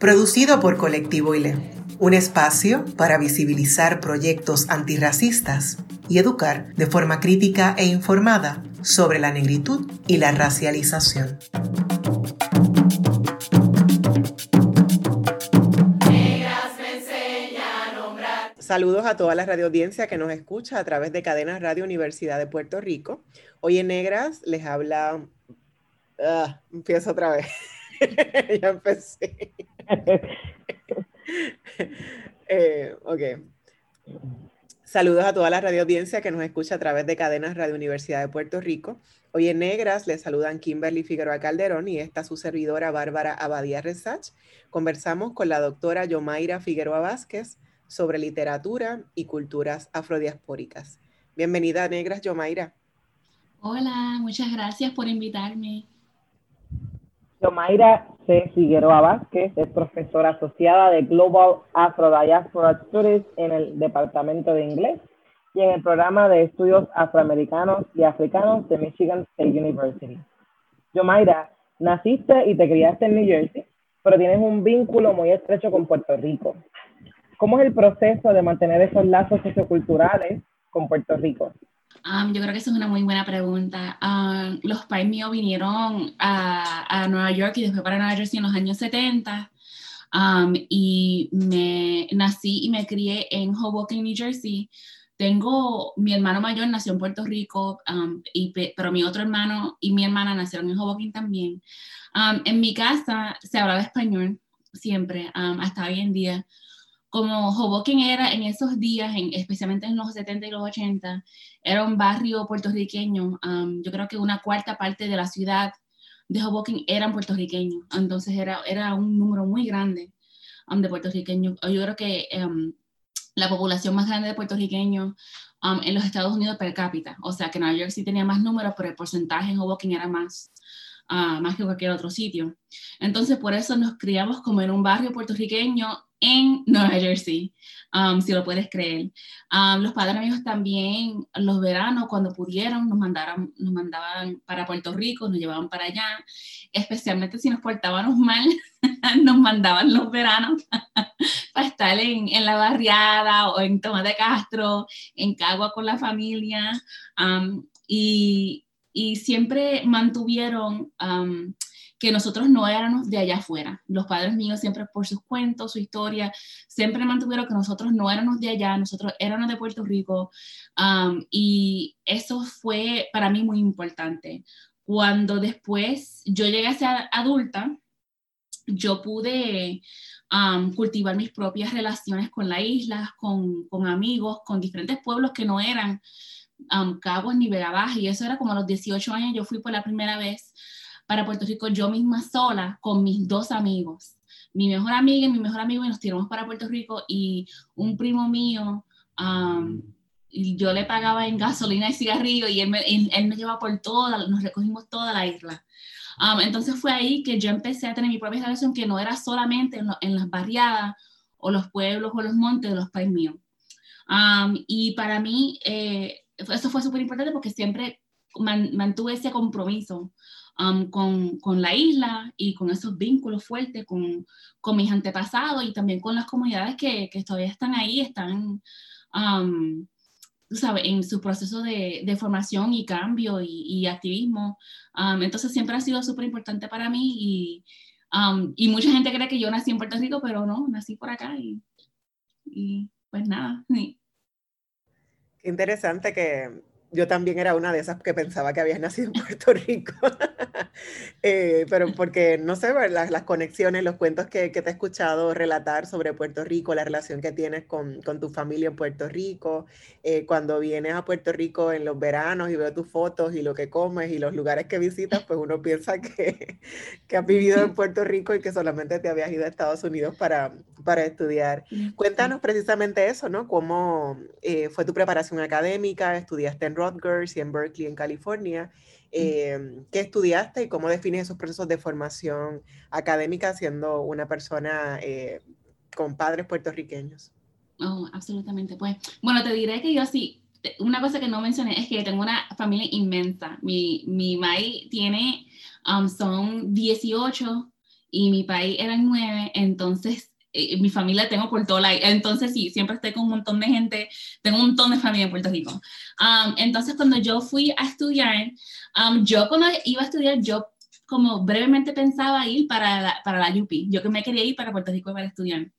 Producido por Colectivo ILE, un espacio para visibilizar proyectos antirracistas y educar de forma crítica e informada sobre la negritud y la racialización. Saludos a toda la radioaudiencia que nos escucha a través de Cadenas Radio Universidad de Puerto Rico. Hoy en Negras les habla... Ah, empiezo otra vez. ya empecé. Eh, ok. Saludos a toda la radio audiencia que nos escucha a través de cadenas Radio Universidad de Puerto Rico. Hoy en Negras les saludan Kimberly Figueroa Calderón y esta su servidora Bárbara Abadía Resach. Conversamos con la doctora Yomaira Figueroa Vázquez sobre literatura y culturas afrodiaspóricas. Bienvenida a Negras, Yomaira. Hola, muchas gracias por invitarme. Yomaira C. Figueroa Vázquez es profesora asociada de Global Afro Diaspora Studies en el Departamento de Inglés y en el programa de estudios afroamericanos y africanos de Michigan State University. Yomaira, naciste y te criaste en New Jersey, pero tienes un vínculo muy estrecho con Puerto Rico. ¿Cómo es el proceso de mantener esos lazos socioculturales con Puerto Rico? Yo creo que esa es una muy buena pregunta. los pais míos vinieron a, a, Nueva York y después para Nueva Jersey en los años 70 y me nací y me crié en Hoboken, New Jersey. Tengo, mi hermano mayor nació en Puerto Rico, y, pero mi otro hermano y mi hermana nacieron en Hoboken también. en mi casa se hablaba español siempre, hasta hoy en día como Hoboken era en esos días, en, especialmente en los 70 y los 80, era un barrio puertorriqueño. Um, yo creo que una cuarta parte de la ciudad de Hoboken eran puertorriqueños. Entonces era, era un número muy grande um, de puertorriqueños. Yo creo que um, la población más grande de puertorriqueños en los Estados Unidos per cápita. O sea que Nueva York sí tenía más números, pero el porcentaje en Hoboken era más, uh, más que cualquier otro sitio. Entonces por eso nos criamos como en un barrio puertorriqueño en Nueva Jersey, um, si lo puedes creer. Um, los padres amigos también, los veranos, cuando pudieron, nos, mandaron, nos mandaban para Puerto Rico, nos llevaban para allá, especialmente si nos portábamos mal, nos mandaban los veranos para estar en, en, la barriada o en Tomás de Castro, en Cagua con la familia, um, y, siempre mantuvieron que nosotros no éramos de allá afuera. Los padres míos siempre por sus cuentos, su historia, siempre mantuvieron que nosotros no éramos de allá, nosotros éramos de Puerto Rico. Um, y eso fue para mí muy importante. Cuando después yo llegué a ser adulta, yo pude um, cultivar mis propias relaciones con la isla, con, con amigos, con diferentes pueblos que no eran um, Caguas ni Vega Y eso era como a los 18 años, yo fui por la primera vez para Puerto Rico yo misma sola con mis dos amigos. Mi mejor amiga y mi mejor amigo y nos tiramos para Puerto Rico y un primo mío, y yo le pagaba en gasolina y cigarrillo y él me, él, me llevaba por toda, nos recogimos toda la isla. entonces fue ahí que yo empecé a tener mi propia relación que no era solamente en, las barriadas o los pueblos o los montes de los países míos. y para mí eh, eso fue súper importante porque siempre mantuve ese compromiso Um, con, con, la isla y con esos vínculos fuertes con, con, mis antepasados y también con las comunidades que, que todavía están ahí, están, um, sabes, en su proceso de, de formación y cambio y, y activismo. Um, entonces siempre ha sido súper importante para mí y, y, mucha gente cree que yo nací en Puerto Rico, pero no, nací por acá y, y pues nada. Qué interesante que yo también era una de esas que pensaba que habías nacido en Puerto Rico. Eh, pero porque, no sé, las, las conexiones, los cuentos que, que, te he escuchado relatar sobre Puerto Rico, la relación que tienes con, con tu familia en Puerto Rico, eh, cuando vienes a Puerto Rico en los veranos y veo tus fotos y lo que comes y los lugares que visitas, pues uno piensa que, que has vivido en Puerto Rico y que solamente te habías ido a Estados Unidos para, para estudiar. Cuéntanos precisamente eso, ¿no? ¿Cómo eh, fue tu preparación académica? ¿Estudiaste en Rutgers y en Berkeley, en California. Em, ¿Qué estudiaste y cómo defines esos procesos de formación académica siendo una persona eh, con padres puertorriqueños? Oh, absolutamente. Pues, bueno, te diré que yo sí, una cosa que no mencioné es que tengo una familia inmensa. Mi, mi Mai tiene, um, son 18 y mi país eran 9, entonces eh, mi familia tengo por todo la, entonces sí, siempre estoy con un montón de gente, tengo un montón de familia en Puerto Rico. Um, entonces cuando yo fui a estudiar, um, yo cuando iba a estudiar, yo como brevemente pensaba ir para la, para la UP, yo que me quería ir para Puerto Rico para estudiar.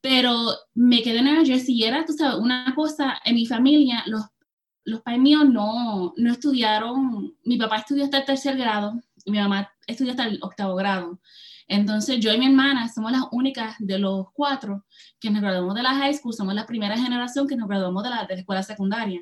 Pero me quedé en Nueva Jersey y era, tú sabes, una cosa, en mi familia, los, los padres míos no, no estudiaron, mi papá estudió hasta el tercer grado, y mi mamá estudió hasta el octavo grado. Entonces yo y mi hermana somos las únicas de los cuatro que nos graduamos de la high school, somos la primera generación que nos graduamos de la, de la escuela secundaria.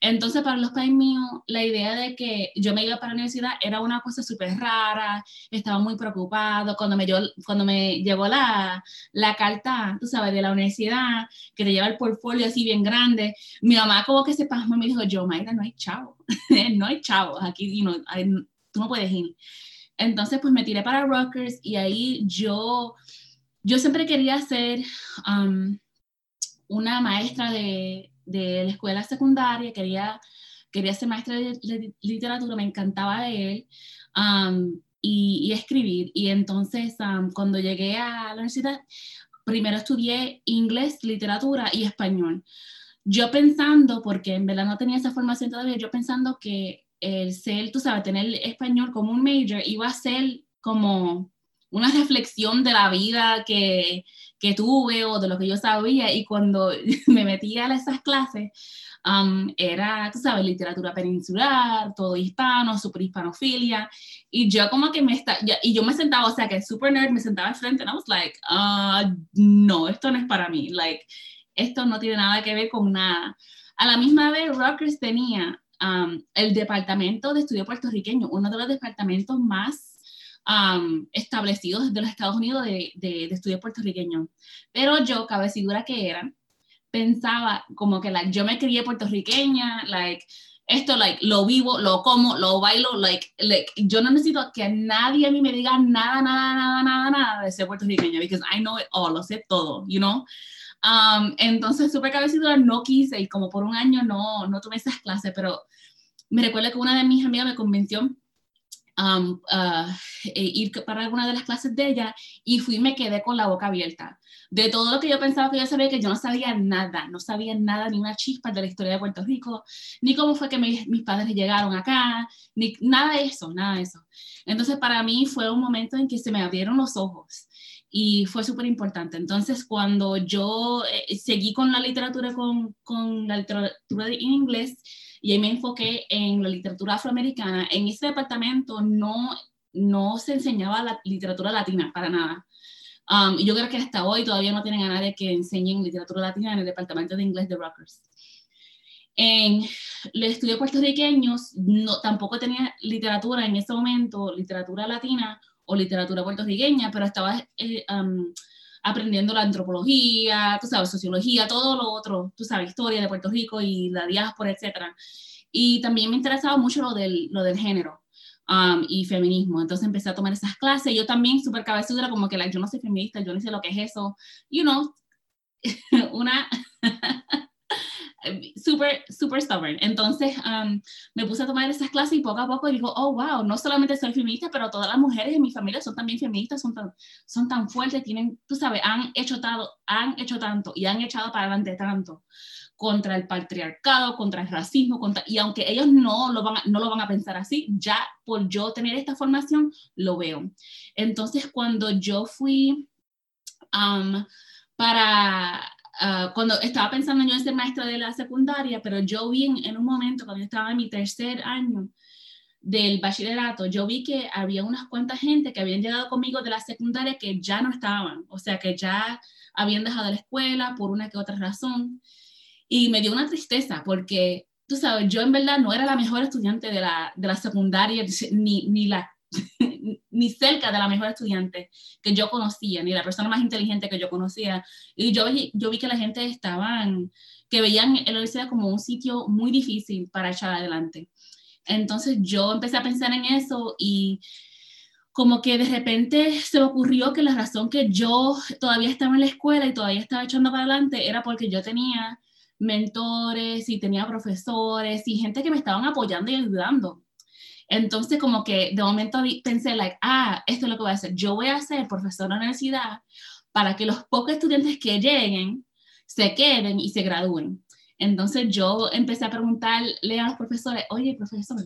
Entonces, para los pais míos, la idea de que yo me iba para la universidad era una cosa súper rara, estaba muy preocupado. Cuando me, cuando me llegó la, la, carta, tú sabes, de la universidad, que te lleva el portfolio así bien grande, mi mamá como que se pasmó y me dijo, yo, Mayra, no hay chavo, no hay chavos, aquí you tú no puedes ir. Entonces, pues me tiré para Rockers y ahí yo, yo siempre quería ser um, una maestra de, de, la escuela secundaria, quería, quería ser maestra de, literatura, me encantaba leer um, y, y, escribir. Y entonces, um, cuando llegué a la universidad, primero estudié inglés, literatura y español. Yo pensando, porque en verdad no tenía esa formación todavía, yo pensando que el ser, tú sabes, tener español como un major iba a ser como una reflexión de la vida que, que tuve o de lo que yo sabía y cuando me metí a esas clases um, era, tú sabes, literatura peninsular, todo hispano, super hispanofilia y yo como que me está, y yo me sentaba, o sea que super nerd, me sentaba al frente y I was like, uh, no, esto no es para mí, like, esto no tiene nada que ver con nada. A la misma vez, Rockers tenía el Departamento de Estudio Puertorriqueño, uno de los departamentos más establecidos de los Estados Unidos de, de, estudio puertorriqueño. Pero yo, cabecidura que era, pensaba como que like, yo me crié puertorriqueña, like, esto like, lo vivo, lo como, lo bailo, like, like, yo no necesito que nadie a mí me diga nada, nada, nada, nada, nada de ser puertorriqueña, because I know it all, lo sé todo, you know. Um, entonces, súper cabecita, no quise y como por un año no, no tomé esas clases, pero me recuerdo que una de mis amigas me convenció um, uh, ir para alguna de las clases de ella y fui me quedé con la boca abierta. De todo lo que yo pensaba que yo sabía, que yo no sabía nada, no sabía nada, ni una chispa de la historia de Puerto Rico, ni cómo fue que mis, mis padres llegaron acá, ni nada de eso, nada de eso. Entonces, para mí fue un momento en que se me abrieron los ojos y fue súper importante. Entonces, cuando yo eh, seguí con la literatura, con, con la literatura en inglés, y ahí me enfoqué en la literatura afroamericana, en ese departamento no, no se enseñaba la literatura latina para nada. Um, yo creo que hasta hoy todavía no tienen a nadie que enseñe literatura latina en el departamento de inglés de Rutgers. En los estudios puertorriqueños no, tampoco tenía literatura en ese momento, literatura latina o literatura puertorriqueña, pero estaba eh, aprendiendo la antropología, tú sabes, sociología, todo lo otro, tú sabes, historia de Puerto Rico y la diáspora, etc. Y también me interesaba mucho lo del, lo del género. y feminismo. Entonces empecé a tomar esas clases. Yo también, súper cabezudra, como que yo no soy feminista, yo no sé lo que es eso. You know, una super, super stubborn. Entonces um, me puse a tomar esas clases y poco a poco digo, oh, wow, no solamente soy feminista, pero todas las mujeres en mi familia son también feministas, son tan, son tan fuertes, tienen, tú sabes, han hecho, tanto, han hecho tanto y han echado para adelante tanto contra el patriarcado, contra el racismo, contra, y aunque ellos no lo, van a, no lo van a pensar así, ya por yo tener esta formación, lo veo. Entonces, cuando yo fui um, para ah, cuando estaba pensando yo en ser maestra de la secundaria, pero yo vi en, un momento, cuando yo estaba en mi tercer año del bachillerato, yo vi que había unas cuantas gente que habían llegado conmigo de la secundaria que ya no estaban, o sea, que ya habían dejado la escuela por una que otra razón. Y me dio una tristeza porque, tú sabes, yo en verdad no era la mejor estudiante de la, de la secundaria, ni, ni la ni cerca de la mejor estudiante que yo conocía, ni la persona más inteligente que yo conocía. Y yo, vi que la gente estaban, que veían la universidad como un sitio muy difícil para echar adelante. Entonces yo empecé a pensar en eso y como que de repente se me ocurrió que la razón que yo todavía estaba en la escuela y todavía estaba echando para adelante era porque yo tenía mentores y tenía profesores y gente que me estaban apoyando y ayudando. Entonces, como que de momento pensé, like, ah, esto es lo que voy a hacer. Yo voy a ser profesor de universidad para que los pocos estudiantes que lleguen se queden y se gradúen. Entonces, yo empecé a preguntarle a los profesores, oye, profesor,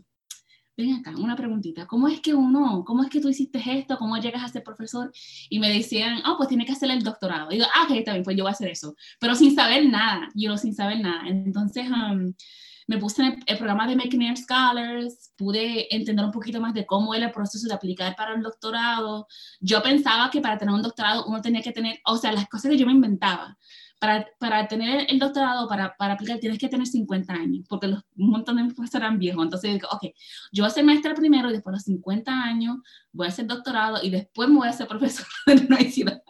ven acá, una preguntita, ¿cómo es que uno, cómo es que tú hiciste esto? ¿Cómo llegas a ser profesor? Y me decían, oh, pues tiene que hacer el doctorado. Y digo, ah, ok, está bien, pues yo voy a hacer eso. Pero sin saber nada, yo sin saber nada. Entonces, um, me puse en el, programa de McNair Scholars, pude entender un poquito más de cómo era el proceso de aplicar para el doctorado. Yo pensaba que para tener un doctorado uno tenía que tener, o sea, las cosas que yo me inventaba. Para, para tener el doctorado, para, para aplicar, tienes que tener 50 años, porque los, un montón de mis profesores eran viejos. Entonces, digo, ok, yo voy a ser maestra primero y después de los 50 años voy a hacer doctorado y después me voy a ser profesora de la universidad.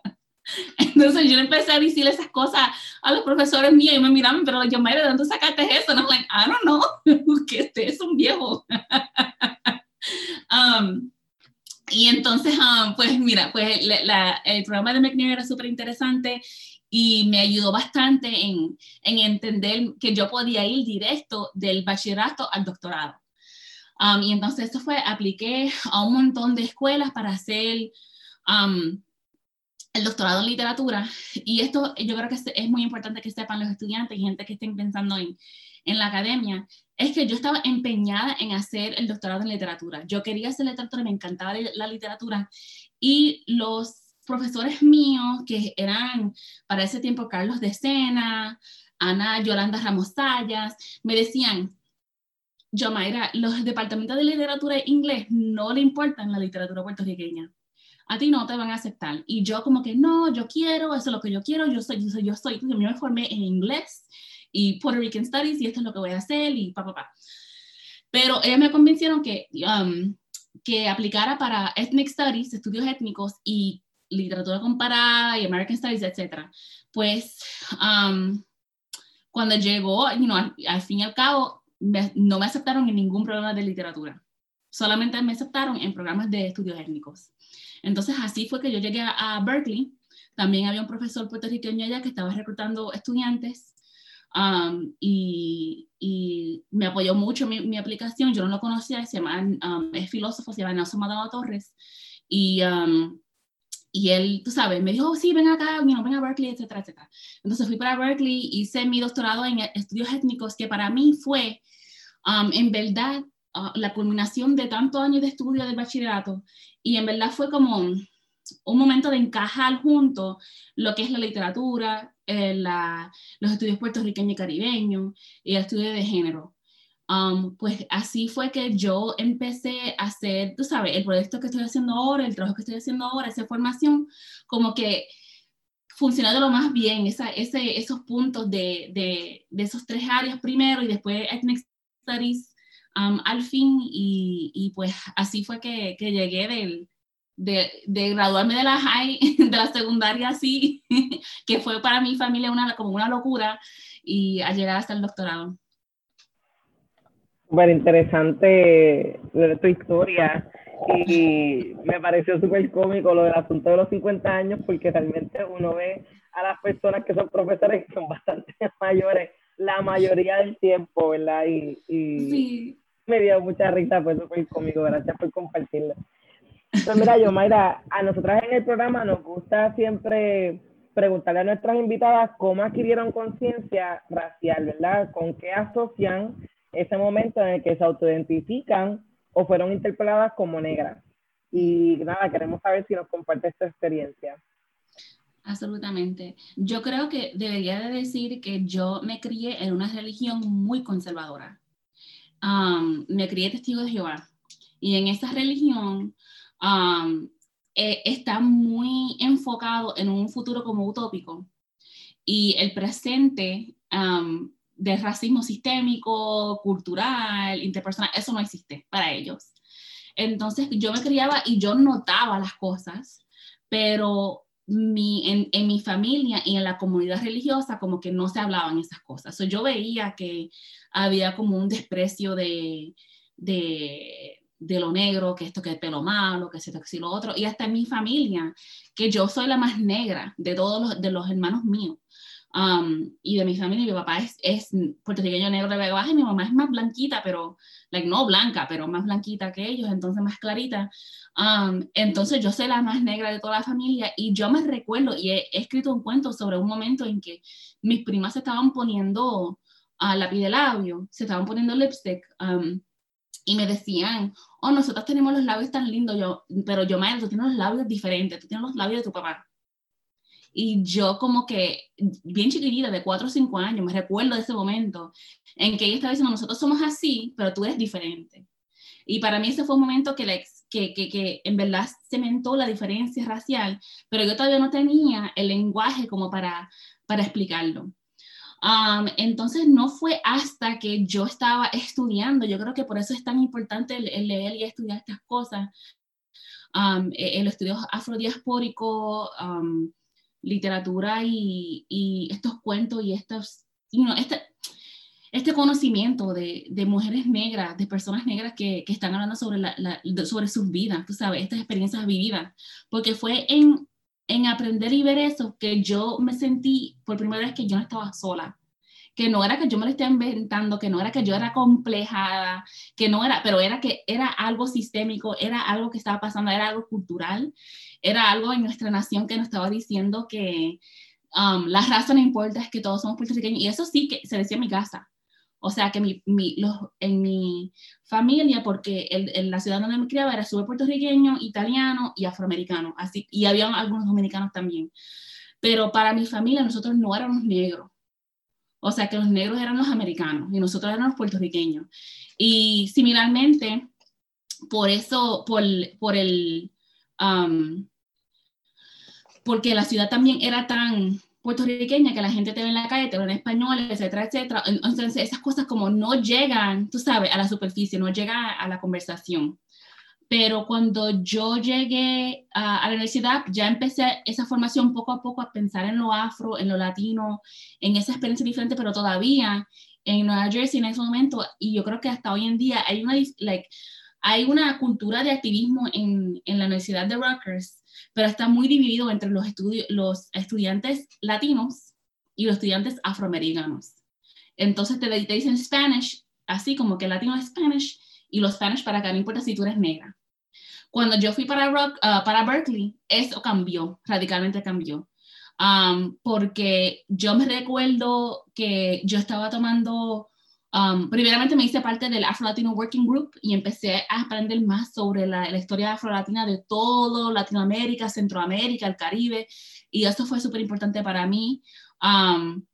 Entonces yo empecé a decir esas cosas a los profesores míos y me miraban, pero yo, Mayra, ¿de dónde sacaste eso? No, like, I don't know, que este es un viejo. um, y entonces, um, pues mira, pues la, el programa de McNair era súper interesante y me ayudó bastante en, en, entender que yo podía ir directo del bachillerato al doctorado. Um, y entonces esto fue, apliqué a un montón de escuelas para hacer um, el doctorado en literatura, y esto yo creo que es muy importante que sepan los estudiantes y gente que estén pensando en, en la academia, es que yo estaba empeñada en hacer el doctorado en literatura. Yo quería hacer literatura, me encantaba la literatura, y los profesores míos, que eran para ese tiempo Carlos de Sena, Ana Yolanda Ramos Sayas, me decían, yo, Mayra, los departamentos de literatura e inglés no le importan la literatura puertorriqueña a ti no te van a aceptar. Y yo como que, no, yo quiero, eso es lo que yo quiero, yo soy, yo soy, yo soy, yo me formé en inglés y Puerto Rican Studies y esto es lo que voy a hacer y pa, pa, pa. Pero ellos me convencieron que, um, que aplicara para Ethnic Studies, estudios étnicos y literatura comparada y American Studies, etc. Pues um, cuando llegó, you know, al, fin y al cabo, no me aceptaron en ningún programa de literatura. Solamente me aceptaron en programas de estudios étnicos. Entonces así fue que yo llegué a, Berkeley. También había un profesor puertorriqueño allá que estaba reclutando estudiantes um, y, me apoyó mucho mi, mi, aplicación. Yo no lo conocía, se llama, um, es filósofo, se llama Nelson Madado Torres. Y, um, y él, tú sabes, me dijo, oh, sí, ven acá, ven a Berkeley, etcétera, etcétera. Entonces fui para Berkeley, hice mi doctorado en estudios étnicos, que para mí fue, en verdad, uh, la culminación de tantos años de estudio del bachillerato y en verdad fue como un, momento de encajar junto lo que es la literatura, eh, los estudios puertorriqueños y caribeños y el estudio de género. Um, pues así fue que yo empecé a hacer, tú sabes, el proyecto que estoy haciendo ahora, el trabajo que estoy haciendo ahora, esa formación, como que funcionó de lo más bien, esa, ese, esos puntos de, de, de, esos tres áreas primero y después Ethnic Studies al fin y, y, pues así fue que, que llegué del, de, de, graduarme de la high, de la secundaria así, que fue para mi familia una, como una locura y a llegar hasta el doctorado. Súper interesante tu historia y me pareció súper cómico lo del asunto de los 50 años porque realmente uno ve a las personas que son profesores que son bastante mayores la mayoría del tiempo, ¿verdad? Y, y sí me dio mucha risa, pues fue conmigo, gracias por compartirlo. Entonces, mira, yo, Mayra, a nosotras en el programa nos gusta siempre preguntarle a nuestras invitadas cómo adquirieron conciencia racial, ¿verdad? ¿Con qué asocian ese momento en el que se autoidentifican o fueron interpeladas como negras? Y nada, queremos saber si nos comparte esta experiencia. Absolutamente. Yo creo que debería de decir que yo me crié en una religión muy conservadora. Me crié testigo de Jehová y en esa religión eh, está muy enfocado en un futuro como utópico y el presente de racismo sistémico, cultural, interpersonal, eso no existe para ellos. Entonces yo me criaba y yo notaba las cosas, pero mi, en, mi familia y en la comunidad religiosa como que no se hablaban esas cosas. yo veía que había como un desprecio de, de, de, lo negro, que esto que es pelo malo, que esto que lo otro, y hasta en mi familia, que yo soy la más negra de todos los, de los hermanos míos. Um, y de mi familia, mi papá es, es puertorriqueño negro de y mi mamá es más blanquita, pero, like, no blanca, pero más blanquita que ellos, entonces más clarita. Um, entonces yo soy la más negra de toda la familia y yo me recuerdo y he, escrito un cuento sobre un momento en que mis primas se estaban poniendo a lápiz de labio, se estaban poniendo lipstick um, y me decían, oh, nosotros tenemos los labios tan lindos, yo, pero yo, madre, tú tienes los labios diferentes, tú tienes los labios de tu papá. Y yo como que, bien chiquitita, de 4 o 5 años, me recuerdo de ese momento en que ella estaba diciendo, nosotros somos así, pero tú eres diferente. Y para mí ese fue un momento que, que, que, que, en verdad cementó la diferencia racial, pero yo todavía no tenía el lenguaje como para, para explicarlo. Um, entonces no fue hasta que yo estaba estudiando, yo creo que por eso es tan importante el, leer y estudiar estas cosas, um, e, el estudio afrodiaspórico, um, literatura y, estos cuentos y estos, este, este conocimiento de, mujeres negras, de personas negras que, que están hablando sobre, la, sobre sus vidas, tú sabes, estas experiencias vividas, porque fue en, en aprender y ver eso que yo me sentí por primera vez que yo no estaba sola, que no era que yo me lo estaba inventando, que no era que yo era complejada, que no era, pero era que era algo sistémico, era algo que estaba pasando, era algo cultural era algo en nuestra nación que nos estaba diciendo que um, la raza no importa, es que todos somos puertorriqueños. Y eso sí que se decía en mi casa. O sea, que mi, mi, los, en mi familia, porque en la ciudad donde me criaba era súper puertorriqueño, italiano y afroamericano. Así, y había algunos dominicanos también. Pero para mi familia nosotros no éramos negros. O sea, que los negros eran los americanos y nosotros éramos puertorriqueños. Y similarmente, por eso, por, por el, um, porque la ciudad también era tan puertorriqueña que la gente te ve en la calle, te ve en español, etcétera, etcétera. Entonces esas cosas como no llegan, tú sabes, a la superficie, no llegan a la conversación. Pero cuando yo llegué a, la universidad, ya empecé esa formación poco a poco a pensar en lo afro, en lo latino, en esa experiencia diferente, pero todavía en Nueva Jersey en ese momento, y yo creo que hasta hoy en día hay una, like, hay una cultura de activismo en, en la Universidad de Rutgers pero está muy dividido entre los, los estudiantes latinos y los estudiantes afroamericanos. Entonces te, te dicen Spanish, así como que latino es Spanish, y los Spanish para acá, no importa si tú eres negra. Cuando yo fui para, Rock, uh, para Berkeley, eso cambió, radicalmente cambió. Um, porque yo me recuerdo que yo estaba tomando Um, primeramente me hice parte del Afro Latino Working Group y empecé a aprender más sobre la, la historia afro-latina de todo Latinoamérica, Centroamérica, el Caribe, y eso fue súper importante para mí. Um,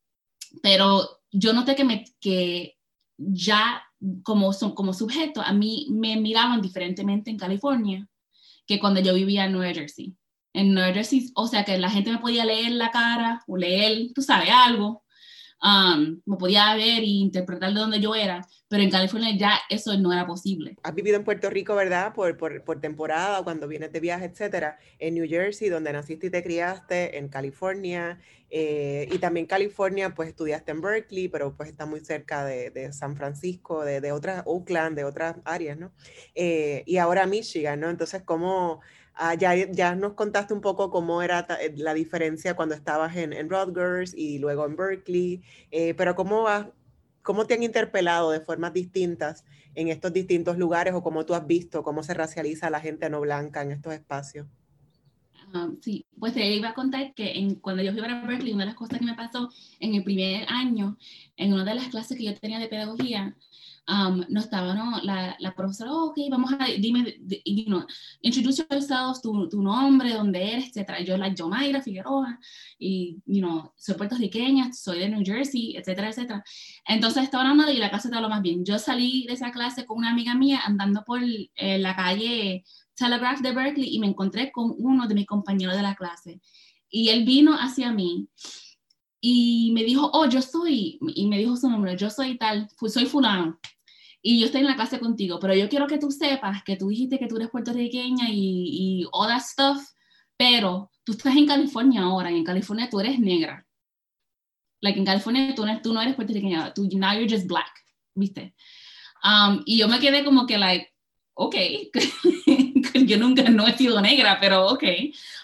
pero yo noté que, me, que ya como, como sujeto, a mí me miraban diferentemente en California que cuando yo vivía en Nueva Jersey. En Nueva Jersey, o sea, que la gente me podía leer la cara o leer, tú sabes, algo, um, me podía ver e interpretar de donde yo era, pero en California ya eso no era posible. Has vivido en Puerto Rico, ¿verdad? Por, por, por temporada, cuando vienes de viaje, etcétera, en New Jersey, donde naciste y te criaste, en California, eh, y también California, pues estudiaste en Berkeley, pero pues está muy cerca de, de San Francisco, de, de, otras, Oakland, de otras áreas, ¿no? Eh, y ahora Michigan, ¿no? Entonces, ¿cómo Ah, ya, ya, nos contaste un poco cómo era eh, la diferencia cuando estabas en, en Rutgers y luego en Berkeley, eh, pero cómo, cómo te han interpelado de formas distintas en estos distintos lugares o cómo tú has visto cómo se racializa la gente no blanca en estos espacios. Ah, sí, pues te iba a contar que en, cuando yo fui para Berkeley, una de las cosas que me pasó en el primer año, en una de las clases que yo tenía de pedagogía, um, no estaba, ¿no? La, la profesora, oh, ok, vamos a, dime, you know, introduce yourself, tu, tu nombre, dónde eres, etcétera. Yo, like, yo, Mayra Figueroa, y, you know, soy puertorriqueña, soy de New Jersey, etcétera, etcétera. Entonces estaba hablando y la clase te lo más bien. Yo salí de esa clase con una amiga mía andando por eh, la calle Telegraph de Berkeley y me encontré con uno de mis compañeros de la clase. Y él vino hacia mí y me dijo, oh, yo soy, y me dijo su nombre, yo soy tal, soy fulano y yo estoy en la clase contigo, pero yo quiero que tú sepas que tú dijiste que tú eres puertorriqueña y, y all that stuff, pero tú estás en California ahora, y en California tú eres negra. Like en California tú no, tú no eres puertorriqueña, tú, now you're just black, ¿viste? Um, y yo me quedé como que, like, ok, yo nunca no he sido negra, pero ok.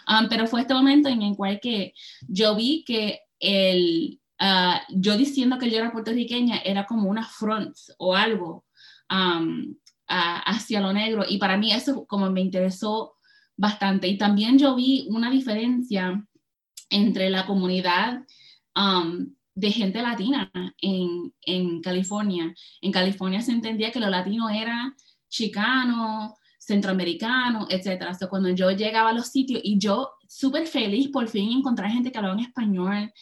Um, pero fue este momento en el cual que yo vi que el, uh, yo diciendo que yo era puertorriqueña era como una front o algo hacia lo negro. Y para mí eso como me interesó bastante. Y también yo vi una diferencia entre la comunidad de gente latina en, en, California. En California se entendía que lo latino era chicano, centroamericano, etc. O cuando yo llegaba a los sitios y yo súper feliz por fin encontrar gente que hablaba en español,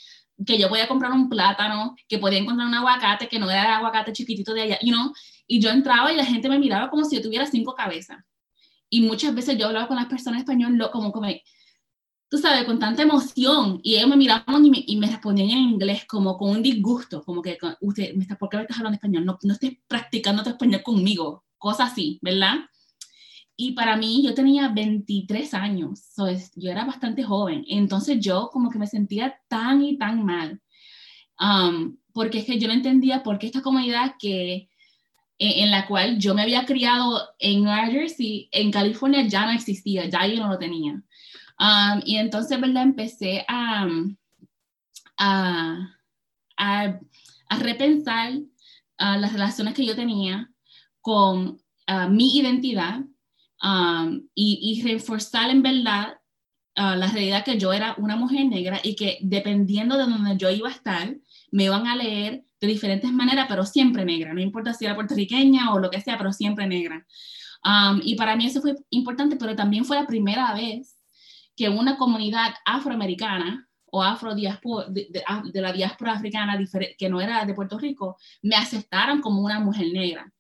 que yo podía comprar un plátano, que podía encontrar un aguacate que no era el aguacate chiquitito de allá, you know? Y yo entraba y la gente me miraba como si yo tuviera cinco cabezas. Y muchas veces yo hablaba con las personas españolas como, como, tú sabes, con tanta emoción, y ellos me miraban y me, y me respondían en inglés como con un disgusto, como que, usted, me está, ¿por qué me estás hablando español? No, no estés practicando tu español conmigo, cosas así, ¿verdad? Y para mí, yo tenía 23 años, so yo era bastante joven, entonces yo como que me sentía tan y tan mal, um, porque es que yo no entendía por qué esta comunidad que, en, la cual yo me había criado en Nueva Jersey, en California ya no existía, ya yo no lo tenía. Um, y entonces, ¿verdad? Empecé a, a, a, a repensar uh, las relaciones que yo tenía con uh, mi identidad Um, y, reforzar en verdad uh, la realidad que yo era una mujer negra y que dependiendo de donde yo iba a estar, me iban a leer de diferentes maneras, pero siempre negra, no importa si era puertorriqueña o lo que sea, pero siempre negra. Um, y para mí eso fue importante, pero también fue la primera vez que una comunidad afroamericana o afro de, de, la diáspora africana que no era de Puerto Rico, me aceptaron como una mujer negra.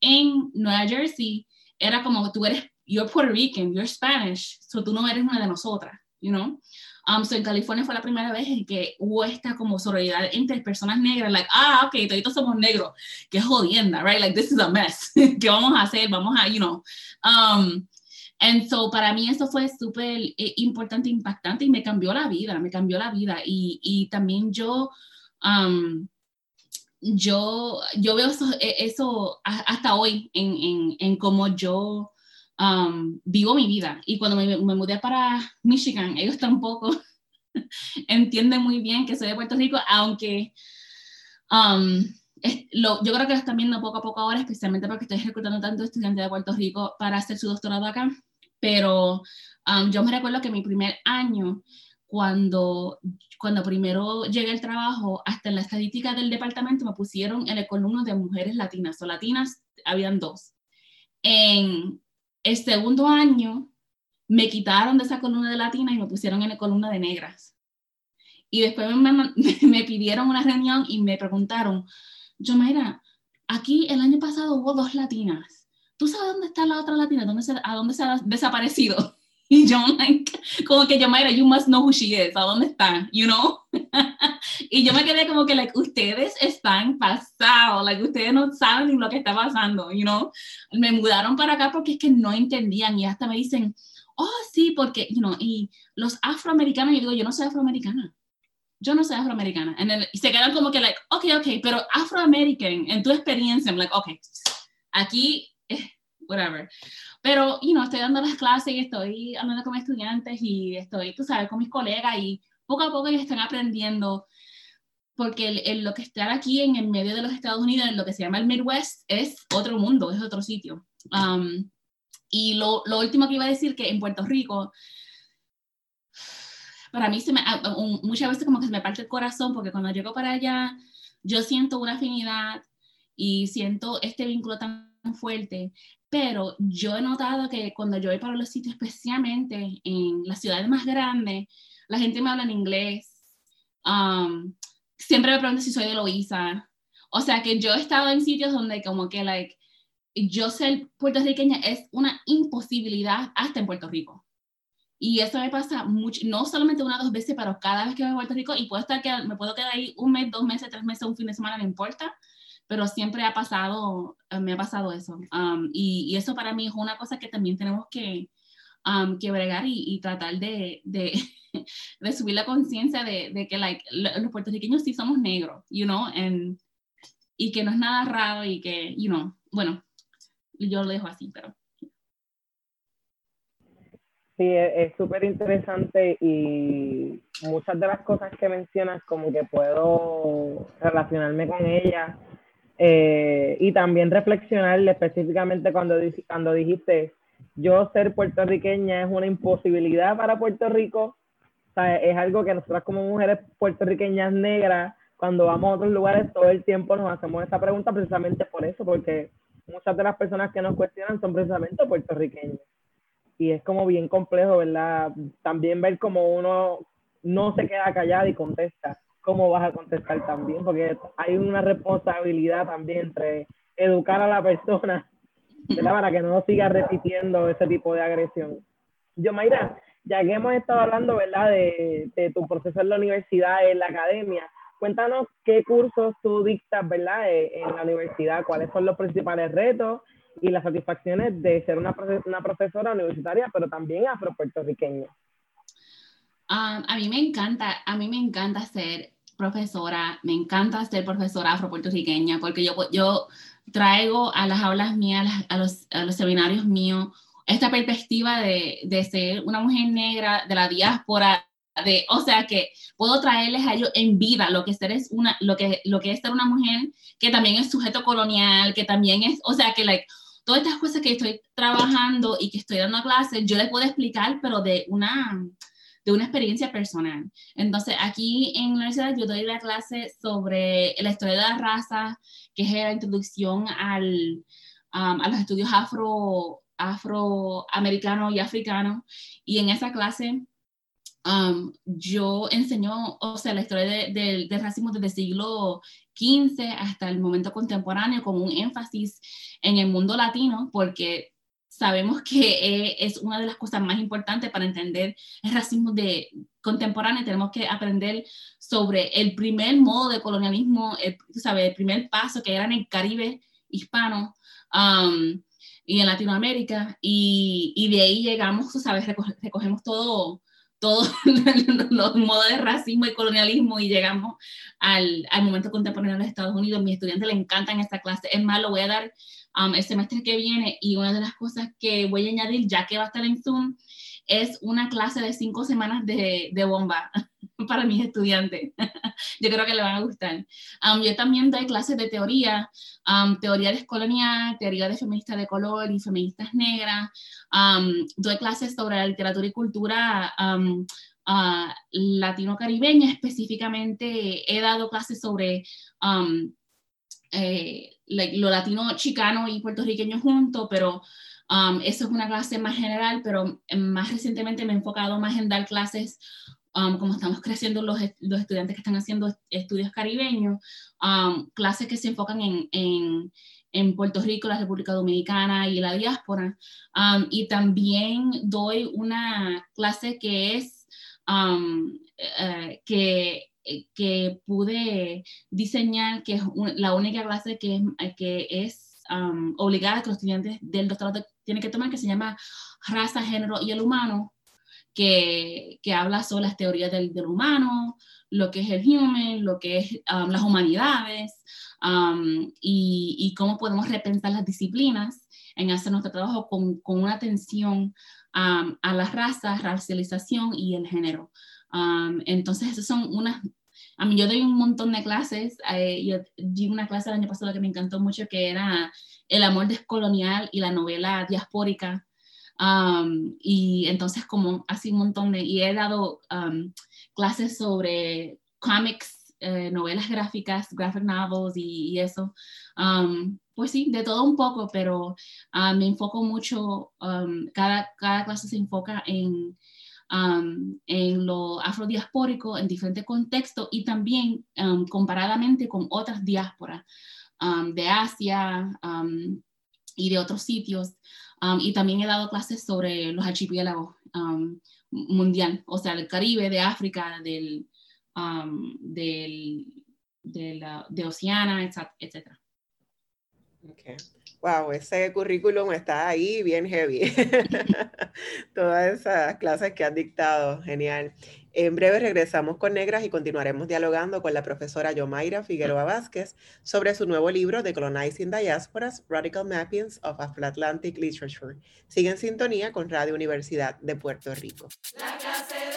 En Nueva Jersey, era como tú eres, you're Puerto Rican, you're Spanish, so tú no eres una de nosotras, you know? Um, so en California fue la primera vez en que hubo esta como sororidad entre personas negras, like, ah, ok, todos somos negros, qué jodienda, right? Like, this is a mess, ¿qué vamos a hacer? Vamos a, you know. Um, and so para mí eso fue súper eh, importante, impactante y me cambió la vida, me cambió la vida. Y, y también yo, um, yo, yo veo eso, e, eso hasta hoy en, en, en cómo yo um, vivo mi vida. Y cuando me, me, mudé para Michigan, ellos tampoco entienden muy bien que soy de Puerto Rico, aunque um, lo, yo creo que lo están viendo poco a poco ahora, especialmente porque estoy reclutando tanto estudiantes de Puerto Rico para hacer su doctorado acá. Pero um, yo me recuerdo que mi primer año cuando, cuando primero llegué al trabajo, hasta en la estadística del departamento me pusieron en el columna de mujeres latinas, o latinas habían dos. En el segundo año me quitaron de esa columna de latinas y me pusieron en la columna de negras. Y después me, pidieron una reunión y me preguntaron, yo, mira, aquí el año pasado hubo dos latinas. ¿Tú sabes dónde está la otra latina? ¿Dónde ¿A dónde se ha desaparecido? Y yo, like, como que yo, Mayra, you must know who she is, ¿a dónde está? You know? y yo me quedé como que, like, ustedes están pasados, like, ustedes no saben ni lo que está pasando, you know? Me mudaron para acá porque es que no entendían y hasta me dicen, oh, sí, porque, you know, y los afroamericanos, yo digo, yo no soy afroamericana. Yo no soy afroamericana. y se quedan como que, like, ok, ok, pero afroamerican, en tu experiencia, I'm like, ok, aquí, eh, whatever. Pero, you know, estoy dando las clases y estoy hablando con estudiantes y estoy, tú sabes, con mis colegas y poco a poco ellos están aprendiendo porque el, lo que estar aquí en el medio de los Estados Unidos, en lo que se llama el Midwest, es otro mundo, es otro sitio. Um, y lo, lo, último que iba a decir, que en Puerto Rico, para mí se me, muchas veces como que se me parte el corazón, porque cuando llego para allá, yo siento una afinidad y siento este vínculo tan fuerte, pero yo he notado que cuando yo voy para los sitios, especialmente en las ciudades más grandes, la gente me habla en inglés, um, siempre me preguntan si soy de Loíza, o sea que yo he estado en sitios donde como que, like, yo ser puertorriqueña es una imposibilidad hasta en Puerto Rico. Y eso me pasa mucho, no solamente una o dos veces, pero cada vez que voy a Puerto Rico y puedo estar, me puedo quedar ahí un mes, dos meses, tres meses, un fin de semana, no importa, pero siempre ha pasado, eh, me ha pasado eso. Um, y, y, eso para mí es una cosa que también tenemos que, um, que bregar y, tratar de, de, de, subir la conciencia de, de, que like, los puertorriqueños sí somos negros, you know, and, y que no es nada raro y que, you know, bueno, yo lo dejo así, pero... Sí, es súper interesante y muchas de las cosas que mencionas como que puedo relacionarme con ellas eh, y también reflexionar específicamente cuando, cuando dijiste, yo ser puertorriqueña es una imposibilidad para Puerto Rico, es algo que nosotras como mujeres puertorriqueñas negras, cuando vamos a otros lugares todo el tiempo nos hacemos esta pregunta precisamente por eso, porque muchas de las personas que nos cuestionan son precisamente puertorriqueños y es como bien complejo, ¿verdad? También ver cómo uno no se queda callado y contesta, cómo vas a contestar también, porque hay una responsabilidad también entre educar a la persona, ¿verdad? Para que no siga repitiendo ese tipo de agresión. Yo, Mayra, ya que hemos estado hablando, ¿verdad? De, tu proceso en la universidad, en la academia, cuéntanos qué cursos tú dictas, ¿verdad? Eh, en la universidad, cuáles son los principales retos y las satisfacciones de ser una, una profesora universitaria, pero también afro-puertorriqueña. Um, a mí me encanta, a mí me encanta ser profesora, me encanta ser profesora afro-puertorriqueña, porque yo, yo traigo a las aulas mías, a los, a los seminarios míos, esta perspectiva de, de, ser una mujer negra de la diáspora, de, o sea que puedo traerles a ellos en vida lo que, ser es una, lo, que, lo que es ser una mujer que también es sujeto colonial, que también es, o sea que like, todas estas cosas que estoy trabajando y que estoy dando clases, yo les puedo explicar, pero de una, de una experiencia personal. Entonces, aquí en la universidad yo doy la clase sobre la historia de la raza, que es la introducción al, um, a los estudios afro, afroamericanos y africanos. Y en esa clase um, yo enseño, o sea, la historia del racismo desde el siglo XV hasta el momento contemporáneo con un énfasis en el mundo latino, porque sabemos que es una de las cosas más importantes para entender el racismo de contemporáneo. Tenemos que aprender sobre el primer modo de colonialismo, el, el primer paso que era en el Caribe hispano um, y en Latinoamérica, y, y, de ahí llegamos, sabes, recogemos todo todos los modos de racismo y colonialismo y llegamos al, al, momento contemporáneo de los Estados Unidos. Mis estudiantes le encantan esta clase. Es más, lo voy a dar um, el semestre que viene y una de las cosas que voy a añadir, ya que va a estar en Zoom, es una clase de cinco semanas de, de bomba para mis estudiantes. yo creo que le van a gustar. Um, yo también doy clases de teoría, um, teoría descolonial, teoría de feministas de color y feministas negras. Um, doy clases sobre la literatura y cultura uh, latino-caribeña. Específicamente he dado clases sobre eh, lo latino, chicano y puertorriqueño juntos, pero Um, eso es una clase más general, pero más recientemente me he enfocado más en dar clases Um, como estamos creciendo los, los, estudiantes que están haciendo estudios caribeños, um, clases que se enfocan en, en, en, Puerto Rico, la República Dominicana y la diáspora. Um, y también doy una clase que es uh, que, que pude diseñar, que es la única clase que es, que es obligada que los estudiantes del doctorado tienen que tomar, que se llama Raza, Género y el Humano que, que habla sobre las teorías del, del, humano, lo que es el human, lo que es las humanidades um, y, y, cómo podemos repensar las disciplinas en hacer nuestro trabajo con, con una atención a las razas, racialización y el género. Entonces, esas son unas a mí yo doy un montón de clases. Eh, yo di una clase el año pasado que me encantó mucho, que era el amor descolonial y la novela diaspórica y entonces como así un montón de, y he dado clases sobre cómics eh, novelas gráficas, graphic novels y, eso. Um, pues sí, de todo un poco, pero uh, me enfoco mucho, um, cada, cada clase se enfoca en, um, en lo afrodiaspórico en diferentes contextos y también comparadamente con otras diásporas de Asia y de otros sitios. y también he dado clases sobre los archipiélagos mundial, o sea, el Caribe, de África, del, del, de, Oceana, etc. Okay. Wow, ese currículum está ahí bien heavy. Todas esas clases que han dictado, genial. En breve regresamos con Negras y continuaremos dialogando con la profesora Yomaira Figueroa Vázquez sobre su nuevo libro de Colonizing Diasporas, Radical Mappings of Afro-Atlantic Literature. Sigue en sintonía con Radio Universidad de Puerto Rico. La clase de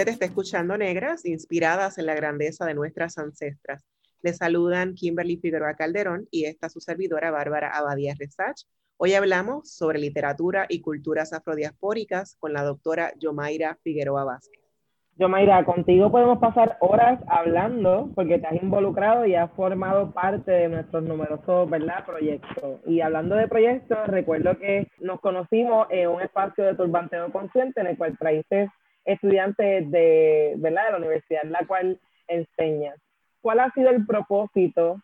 Usted está escuchando Negras, inspiradas en la grandeza de nuestras ancestras. Le saludan Kimberly Figueroa Calderón y esta su servidora Bárbara Abadía Resach. Hoy hablamos sobre literatura y culturas afrodiaspóricas con la doctora Yomaira Figueroa Vázquez. Yomaira, contigo podemos pasar horas hablando porque te has involucrado y has formado parte de nuestros numerosos ¿verdad? proyectos. Y hablando de proyectos, recuerdo que nos conocimos en un espacio de turbanteo consciente en el cual traíste estudiantes de, ¿verdad? de la universidad en la cual enseñas. ¿cuál ha sido el propósito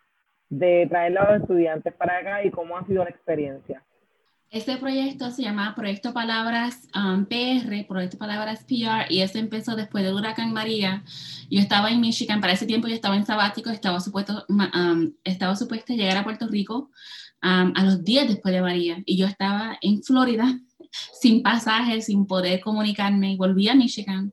de traer a los estudiantes para acá y cómo ha sido la experiencia? Este proyecto se llama Proyecto Palabras um, PR, Proyecto Palabras PR, y ese empezó después del huracán María. Yo estaba en Michigan, para ese tiempo yo estaba en sabático, estaba supuesto, um, estaba supuesto llegar a Puerto Rico um, a los días después de María, y yo estaba en Florida sin pasaje, sin poder comunicarme, y volví a Michigan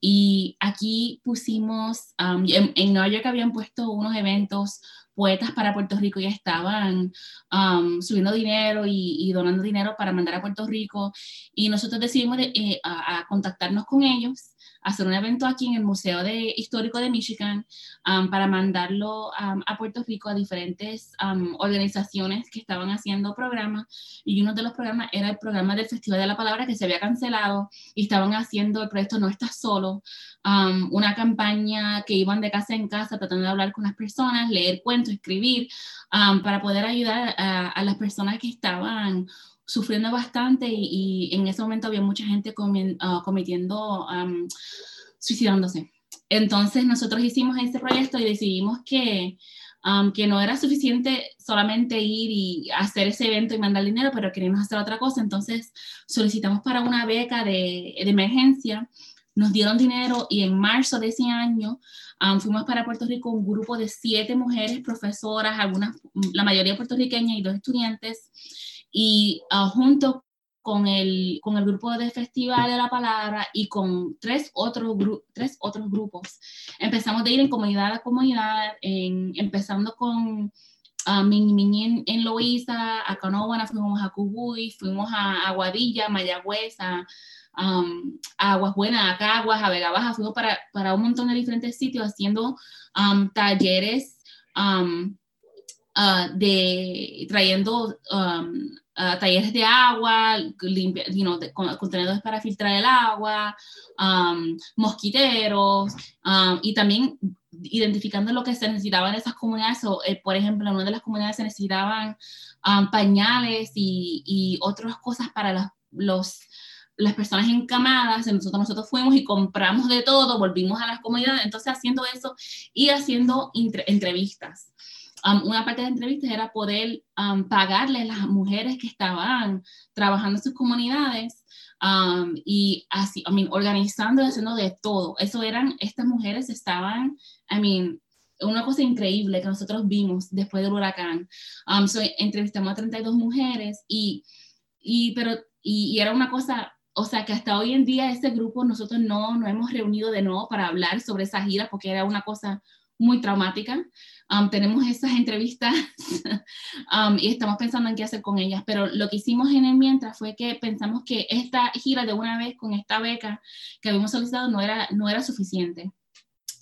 y aquí pusimos, um, en, Nueva York habían puesto unos eventos, poetas para Puerto Rico ya estaban um, subiendo dinero y, donando dinero para mandar a Puerto Rico. Y nosotros decidimos eh, a contactarnos con ellos hacer un evento aquí en el Museo de, Histórico de Michigan um, para mandarlo um, a Puerto Rico a diferentes um, organizaciones que estaban haciendo programas. Y uno de los programas era el programa del Festival de la Palabra que se había cancelado y estaban haciendo el proyecto No Estás Solo, una campaña que iban de casa en casa tratando de hablar con las personas, leer cuentos, escribir, para poder ayudar a, a las personas que estaban sufriendo bastante y, en ese momento había mucha gente ah, cometiendo, suicidándose. Entonces nosotros hicimos ese proyecto y decidimos que, que no era suficiente solamente ir y hacer ese evento y mandar dinero, pero queríamos hacer otra cosa. Entonces solicitamos para una beca de, de emergencia, nos dieron dinero y en marzo de ese año fuimos para Puerto Rico un grupo de siete mujeres profesoras, algunas, la mayoría puertorriqueñas y dos estudiantes y uh, junto con el, con el grupo de Festival de la Palabra y con tres otros, tres otros grupos. Empezamos de ir en comunidad a comunidad, empezando con uh, Miñi en, Loíza, a Canóvana, fuimos a Cubuy, fuimos a Aguadilla, Mayagüez, a, a Aguas Buenas, a Caguas, a Vega Baja, fuimos para, para un montón de diferentes sitios haciendo talleres uh, de trayendo um, talleres de agua, limpia, you know, contenedores para filtrar el agua, um, mosquiteros, um, y también identificando lo que se necesitaba en esas comunidades. Eh, por ejemplo, en una de las comunidades se necesitaban um, pañales y, y, otras cosas para los, las personas encamadas. Nosotros fuimos y compramos de todo, volvimos a las comunidades. Entonces, haciendo eso y haciendo entrevistas una parte de la entrevista era poder pagarle a las mujeres que estaban trabajando en sus comunidades y así, I mean, organizando y haciendo de todo. Eso eran, estas mujeres estaban, I mean, una cosa increíble que nosotros vimos después del huracán. entrevistamos a 32 mujeres y, y pero, y, era una cosa o sea que hasta hoy en día ese grupo nosotros no nos hemos reunido de nuevo para hablar sobre esa gira porque era una cosa muy traumática. Um, tenemos esas entrevistas um, y estamos pensando en qué hacer con ellas, pero lo que hicimos en el mientras fue que pensamos que esta gira de una vez con esta beca que habíamos solicitado no era, no era suficiente,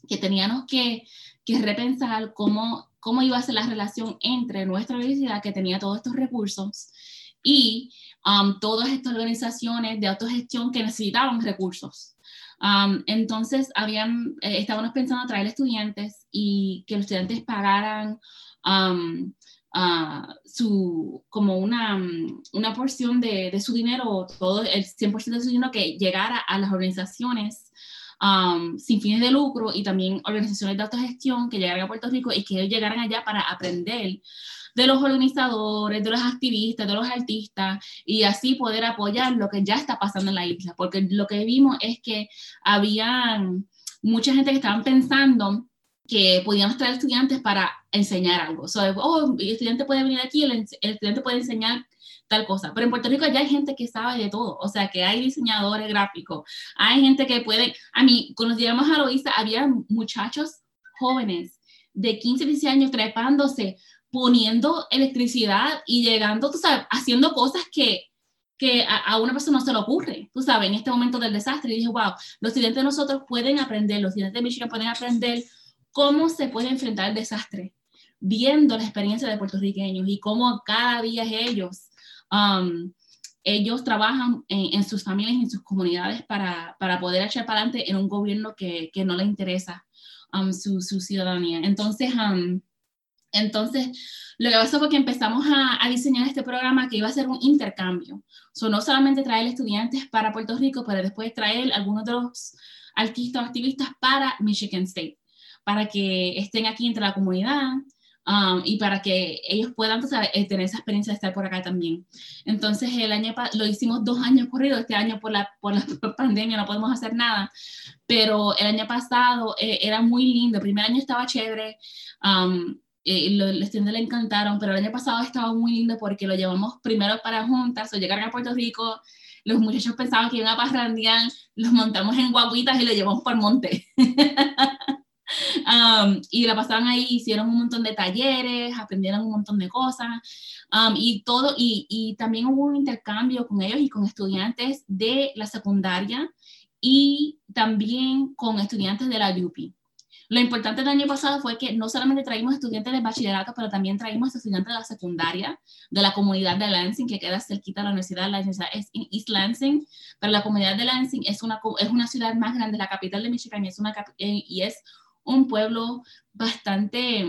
que teníamos que, que repensar cómo, cómo iba a ser la relación entre nuestra universidad que tenía todos estos recursos y um, todas estas organizaciones de autogestión que necesitaban recursos. Um, entonces, habían, eh, estábamos pensando traer estudiantes y que los estudiantes pagaran um, uh, su, como una, una porción de, de, su dinero, todo el 100% de su dinero que llegara a las organizaciones um, sin fines de lucro y también organizaciones de autogestión que llegaran a Puerto Rico y que ellos llegaran allá para aprender de los organizadores, de los activistas, de los artistas, y así poder apoyar lo que ya está pasando en la isla, porque lo que vimos es que había mucha gente que estaban pensando que podíamos traer estudiantes para enseñar algo. O sea, oh, el estudiante puede venir aquí, el, estudiante puede enseñar tal cosa. Pero en Puerto Rico ya hay gente que sabe de todo. O sea, que hay diseñadores gráficos, hay gente que puede... A mí, cuando llegamos a Loíza, había muchachos jóvenes de 15, 16 años trepándose poniendo electricidad y llegando, tú sabes, haciendo cosas que, que a, una persona no se le ocurre, tú sabes, en este momento del desastre. Y dije, wow, los estudiantes de nosotros pueden aprender, los estudiantes de Michigan pueden aprender cómo se puede enfrentar el desastre, viendo la experiencia de puertorriqueños y cómo cada día ellos, um, ellos trabajan en, sus familias en sus comunidades para, para poder echar para adelante en un gobierno que, que no le interesa um, su, su, ciudadanía. Entonces, um, entonces, lo que pasó fue que empezamos a, diseñar este programa que iba a ser un intercambio. So, no solamente traer estudiantes para Puerto Rico, pero después traer algunos de los artistas o activistas para Michigan State, para que estén aquí entre la comunidad um, y para que ellos puedan eh, tener esa experiencia de estar por acá también. Entonces, el año lo hicimos dos años corridos, este año por la, por la pandemia no podemos hacer nada, pero el año pasado eh, era muy lindo, el primer año estaba chévere. Um, eh, los estudiantes le encantaron, pero el año pasado estaba muy lindo porque lo llevamos primero para juntas, o llegar a Puerto Rico, los muchachos pensaban que iban a parrandear, los montamos en guaguitas y lo llevamos por monte. um, y la pasaban ahí, hicieron un montón de talleres, aprendieron un montón de cosas, um, y todo, y, y también hubo un intercambio con ellos y con estudiantes de la secundaria y también con estudiantes de la UPI. Lo importante del año pasado fue que no solamente traímos estudiantes de bachillerato, pero también traímos estudiantes de la secundaria, de la comunidad de Lansing, que queda cerquita de la universidad. La universidad es en East Lansing, pero la comunidad de Lansing es una, es una ciudad más grande, la capital de Michigan, y es, una, eh, y es un pueblo bastante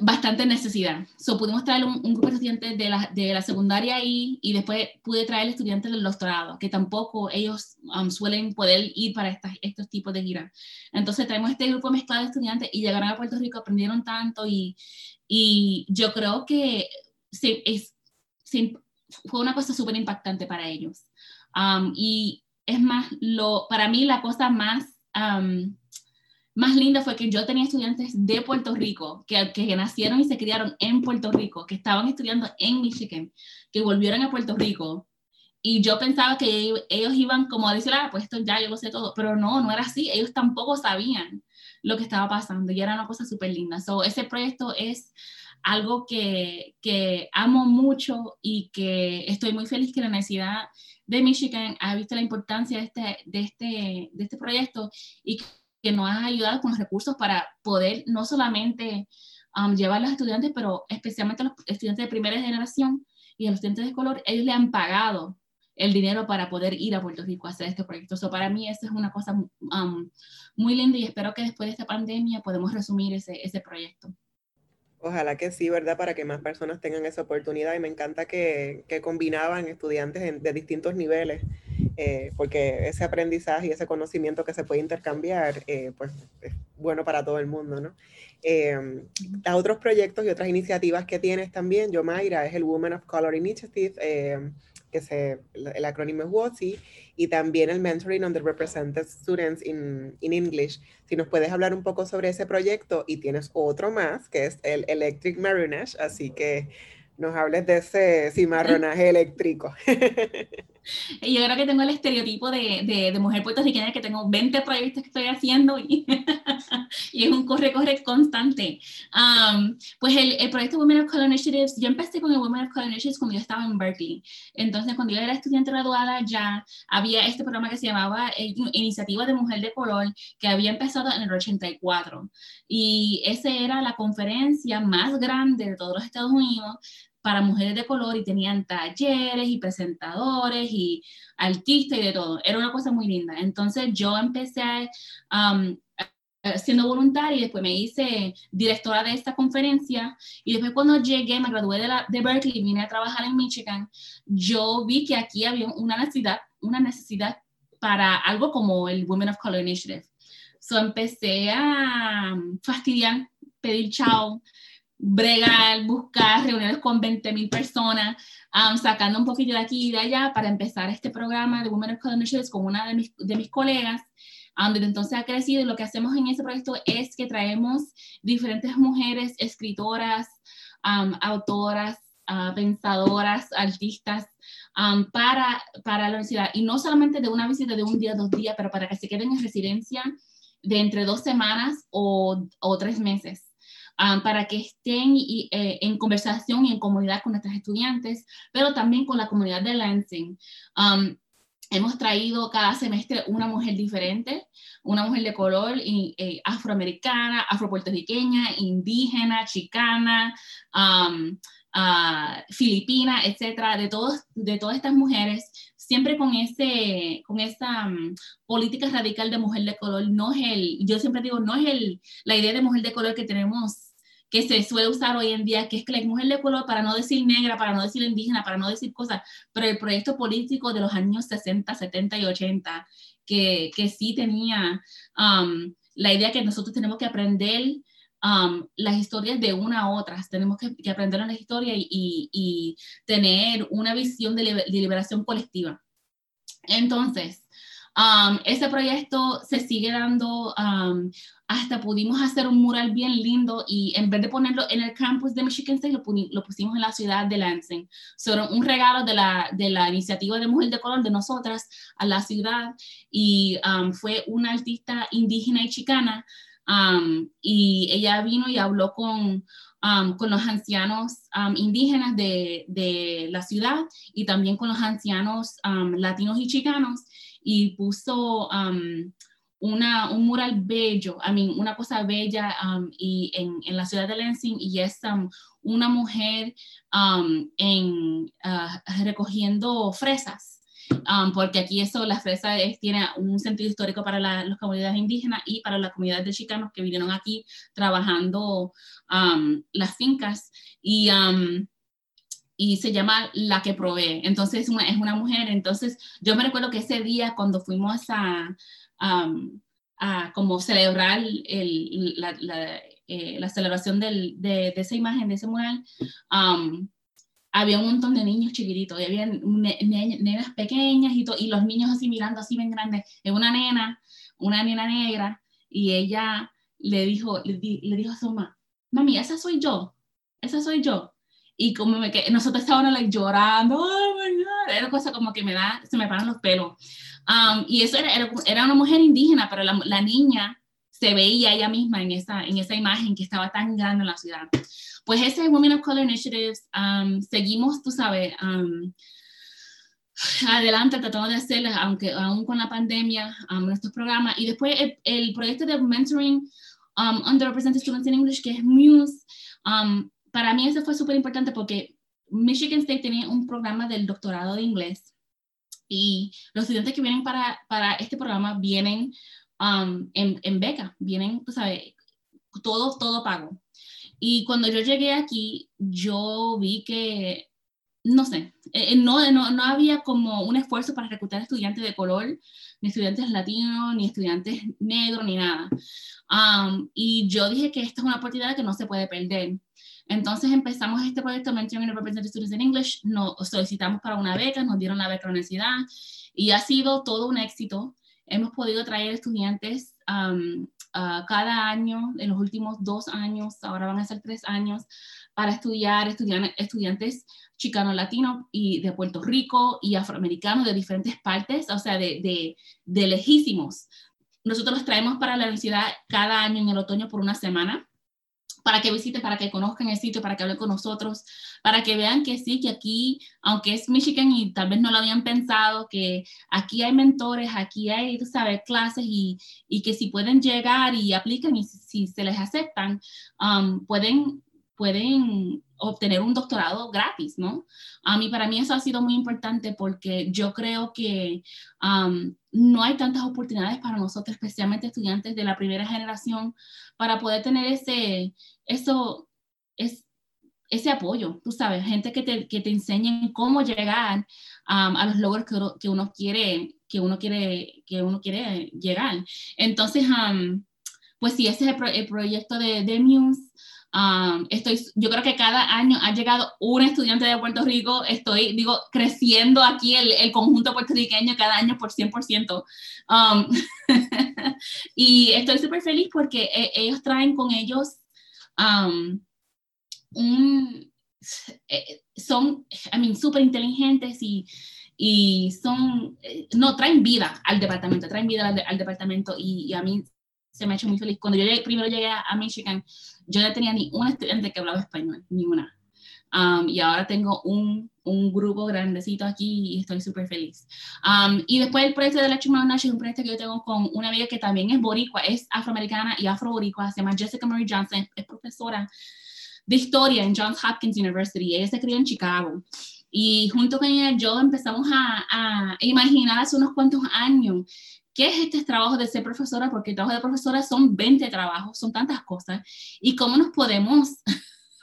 bastante necesidad. So, pudimos traer un, grupo de estudiantes de la, de la secundaria ahí y después pude traer estudiantes del doctorado, que tampoco ellos um, suelen poder ir para estas, estos tipos de giras. Entonces traemos este grupo mezclado de estudiantes y llegaron a Puerto Rico, aprendieron tanto y, y yo creo que sí, es, fue una cosa súper impactante para ellos. Um, y es más, lo, para mí la cosa más... Um, más linda fue que yo tenía estudiantes de Puerto Rico, que, que nacieron y se criaron en Puerto Rico, que estaban estudiando en Michigan, que volvieron a Puerto Rico. Y yo pensaba que ellos iban como a decir, ah, pues esto ya yo lo sé todo, pero no, no era así. Ellos tampoco sabían lo que estaba pasando y era una cosa súper linda. So, ese proyecto es algo que, que, amo mucho y que estoy muy feliz que la Universidad de Michigan ha visto la importancia de este, de este, de este proyecto y que nos ha ayudado con los recursos para poder no solamente um, llevar a los estudiantes, pero especialmente a los estudiantes de primera generación y a los estudiantes de color, ellos le han pagado el dinero para poder ir a Puerto Rico a hacer este proyecto. So, para mí eso es una cosa um, muy linda y espero que después de esta pandemia podamos resumir ese, ese proyecto. Ojalá que sí, ¿verdad? Para que más personas tengan esa oportunidad y me encanta que, que combinaban estudiantes de distintos niveles eh, porque ese aprendizaje y ese conocimiento que se puede intercambiar, eh, pues es bueno para todo el mundo, ¿no? Eh, otros proyectos y otras iniciativas que tienes también, yo Mayra, es el Women of Color Initiative, eh, que se, el acrónimo es WOTSI, y también el Mentoring on the Represented Students in, in English. Si nos puedes hablar un poco sobre ese proyecto, y tienes otro más, que es el Electric Marinage, así que nos hables de ese cimarronaje eléctrico. yo creo que tengo el estereotipo de, de, de, mujer puertorriqueña que tengo 20 proyectos que estoy haciendo y, y es un corre-corre constante. Um, pues el, el, proyecto Women of Color Initiatives, yo empecé con el Women of Color Initiatives cuando yo estaba en Berkeley. Entonces, cuando yo era estudiante graduada, ya había este programa que se llamaba eh, Iniciativa de Mujer de Color, que había empezado en el 84. Y esa era la conferencia más grande de todos los Estados Unidos para mujeres de color y tenían talleres y presentadores y artistas y de todo. Era una cosa muy linda. Entonces yo empecé um, siendo voluntaria y después me hice directora de esta conferencia y después cuando llegué, me gradué de, la, de Berkeley vine a trabajar en Michigan, yo vi que aquí había una necesidad, una necesidad para algo como el Women of Color Initiative. So empecé a fastidiar, pedir chao, bregar, buscar reuniones con 20 mil personas, um, sacando un poquito de aquí y de allá para empezar este programa de Women of Color con una de mis, de mis colegas. Um, desde entonces ha crecido y lo que hacemos en ese proyecto es que traemos diferentes mujeres, escritoras, um, autoras, uh, pensadoras, artistas, um, para, para la universidad. Y no solamente de una visita de un día, dos días, pero para que se queden en residencia de entre dos semanas o, o tres meses. Um, para que estén y, eh, en conversación y en comunidad con nuestros estudiantes, pero también con la comunidad de Lansing. Um, hemos traído cada semestre una mujer diferente, una mujer de color y, eh, afroamericana, afropuertorriqueña, indígena, chicana, um, uh, filipina, etcétera, de, todos, de todas estas mujeres siempre con ese con esa um, política radical de mujer de color no es el yo siempre digo no es el la idea de mujer de color que tenemos que se suele usar hoy en día, que es que la mujer de color, para no decir negra, para no decir indígena, para no decir cosas, pero el proyecto político de los años 60, 70 y 80, que, que sí tenía um, la idea que nosotros tenemos que aprender um, las historias de una a otra, tenemos que, que aprender la historia y, y, y, tener una visión de, liberación colectiva. Entonces, um, ese proyecto se sigue dando um, hasta pudimos hacer un mural bien lindo y en vez de ponerlo en el campus de Michigan State, lo, lo pusimos en la ciudad de Lansing. Sobre un regalo de la, de la iniciativa de Mujer de Color de nosotras a la ciudad y um, fue una artista indígena y chicana um, y ella vino y habló con, um, con los ancianos indígenas de, de, la ciudad y también con los ancianos latinos y chicanos y puso una, un mural bello, I mean, una cosa bella um, y en, en, la ciudad de Lansing y es um, una mujer um, en, uh, recogiendo fresas. Porque aquí eso, la fresa es, tiene un sentido histórico para las comunidades indígenas y para la comunidad de chicanos que vinieron aquí trabajando las fincas. Y, y se llama La que provee. Entonces es una, es una mujer. Entonces yo me recuerdo que ese día cuando fuimos a, a como celebrar el, la, la, eh, la, celebración del, de, de, esa imagen, de ese mural, había un montón de niños chiquititos, y había nenas pequeñas y, y los niños así mirando así bien grandes. Es una nena, una nena negra, y ella le dijo, le, le dijo a su mamá, mami, esa soy yo, esa soy yo. Y como me nosotros estábamos like, llorando, oh my God, era cosa como que me da, se me paran los pelos. Um, y eso era, era, una mujer indígena, pero la, la, niña se veía ella misma en esa, en esa imagen que estaba tan grande en la ciudad. Pues ese Women of Color Initiatives, um, seguimos, tú sabes, um, adelante tratando de hacer, aunque aún con la pandemia, nuestros programas. Y después el, el proyecto de Mentoring Underrepresented Students in English, que es MUSE, para mí eso fue súper importante porque Michigan State tenía un programa del doctorado de inglés y los estudiantes que vienen para, para este programa vienen um, en, en, beca, vienen, tú sabes, todo, todo pago. Y cuando yo llegué aquí, yo vi que, no sé, eh, eh, no, no, no había como un esfuerzo para reclutar estudiantes de color, ni estudiantes latinos, ni estudiantes negros, ni nada. Um, y yo dije que esta es una oportunidad que no se puede perder. Entonces empezamos este proyecto Mentoring and Represented Students in English, nos solicitamos para una beca, nos dieron la beca a la universidad y ha sido todo un éxito. Hemos podido traer estudiantes um, uh, cada año, en los últimos dos años, ahora van a ser tres años, para estudiar estudiantes chicanos latinos y de Puerto Rico y afroamericanos de diferentes partes, o sea, de, de, de lejísimos. Nosotros los traemos para la universidad cada año en el otoño por una semana para que visiten, para que conozcan el sitio, para que hablen con nosotros, para que vean que sí, que aquí, aunque es Michigan y tal vez no lo habían pensado, que aquí hay mentores, aquí hay, tú sabes, clases y, y que si pueden llegar y aplican y si, se les aceptan, um, pueden pueden obtener un doctorado gratis, ¿no? A mí, para mí eso ha sido muy importante porque yo creo que um, no hay tantas oportunidades para nosotros, especialmente estudiantes de la primera generación, para poder tener ese, eso, es, ese apoyo, tú sabes, gente que te, que te enseñe cómo llegar um, a los logros que que uno, quiere, que uno quiere, que uno quiere llegar. Entonces, pues sí, ese es el, proyecto de, de Muse. Um, estoy, yo creo que cada año ha llegado un estudiante de Puerto Rico, estoy, digo, creciendo aquí el, el conjunto puertorriqueño cada año por 100%. Um, y estoy súper feliz porque e, ellos traen con ellos um, un, eh, son, I mean, súper inteligentes y, y son, eh, no, traen vida al departamento, traen vida al, al departamento y, y, a mí se me ha hecho muy feliz. Cuando yo primero llegué a, Michigan, yo no tenía ni un estudiante que hablaba español, ni una. Um, y ahora tengo un, un, grupo grandecito aquí y estoy súper feliz. Um, y después el proyecto de la Nash es un proyecto que yo tengo con una amiga que también es boricua, es afroamericana y afro-boricua, se llama Jessica Marie Johnson, es profesora de historia en Johns Hopkins University. Ella se crió en Chicago. Y junto con ella yo empezamos a, a imaginar hace unos cuantos años ¿Qué es este trabajo de ser profesora? Porque el trabajo de profesora son 20 trabajos, son tantas cosas. ¿Y cómo nos podemos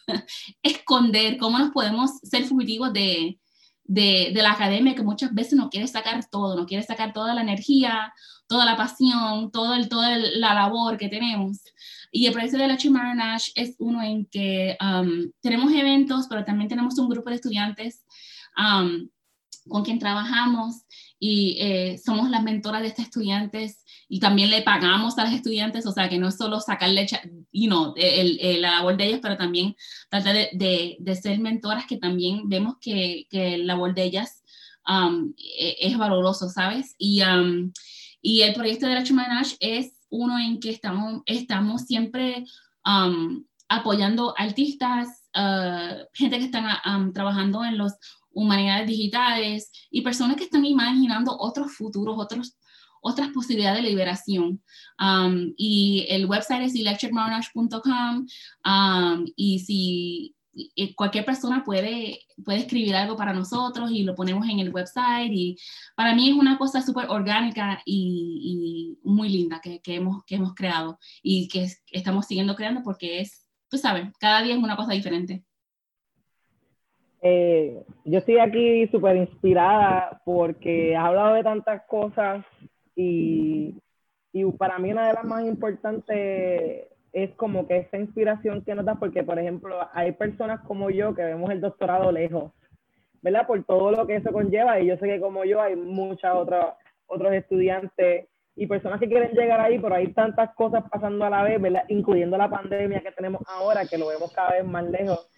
esconder? ¿Cómo nos podemos ser fugitivos de, de, de, la academia que muchas veces no quiere sacar todo, no quiere sacar toda la energía, toda la pasión, todo el, toda la labor que tenemos? Y el proyecto de la Chimara Nash es uno en que um, tenemos eventos, pero también tenemos un grupo de estudiantes um, con quien trabajamos y eh, somos las mentoras de estos estudiantes y también le pagamos a los estudiantes, o sea, que no es solo sacarle you know, el, el, la labor de ellos, pero también tratar de, de, ser mentoras que también vemos que, que la labor de ellas um, e, es valoroso, ¿sabes? Y, um, y el proyecto de la Chumanash es uno en que estamos, estamos siempre um, apoyando artistas, uh, gente que están trabajando en los humanidades digitales y personas que están imaginando otros futuros, otros, otras posibilidades de liberación. Um, y el website es electricmonash.com um, y si cualquier persona puede, puede escribir algo para nosotros y lo ponemos en el website y para mí es una cosa súper orgánica y, muy linda que, hemos, que hemos creado y que estamos siguiendo creando porque es, tú sabes, cada día es una cosa diferente. Eh, yo estoy aquí súper inspirada porque has hablado de tantas cosas y, y, para mí una de las más importantes es como que esa inspiración que nos da, porque por ejemplo hay personas como yo que vemos el doctorado lejos, ¿verdad? Por todo lo que eso conlleva y yo sé que como yo hay muchas otras otros estudiantes y personas que quieren llegar ahí, pero hay tantas cosas pasando a la vez, ¿verdad? Incluyendo la pandemia que tenemos ahora, que lo vemos cada vez más lejos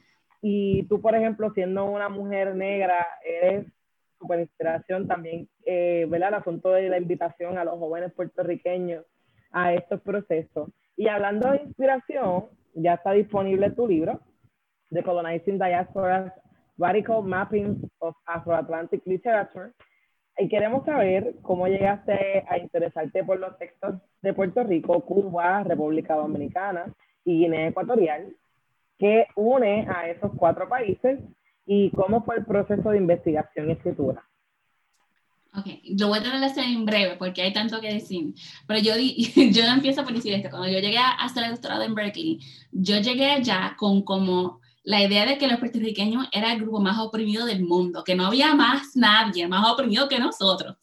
y tú, por ejemplo, siendo una mujer negra, eres super inspiración también, eh, ¿verdad? El asunto de la invitación a los jóvenes puertorriqueños a estos procesos. Y hablando de inspiración, ya está disponible tu libro, The Colonizing Diaspora's Radical Mapping of Afro-Atlantic Literature. Y queremos saber cómo llegaste a interesarte por los textos de Puerto Rico, Cuba, República Dominicana y Guinea Ecuatorial, ¿Qué une a esos cuatro países y cómo fue el proceso de investigación y escritura. Ok, lo voy a tratar de hacer en breve porque hay tanto que decir. Pero yo, yo empiezo por decir esto. Cuando yo llegué a hacer el doctorado en Berkeley, yo llegué allá con como la idea de que los puertorriqueños era el grupo más oprimido del mundo, que no había más nadie más oprimido que nosotros.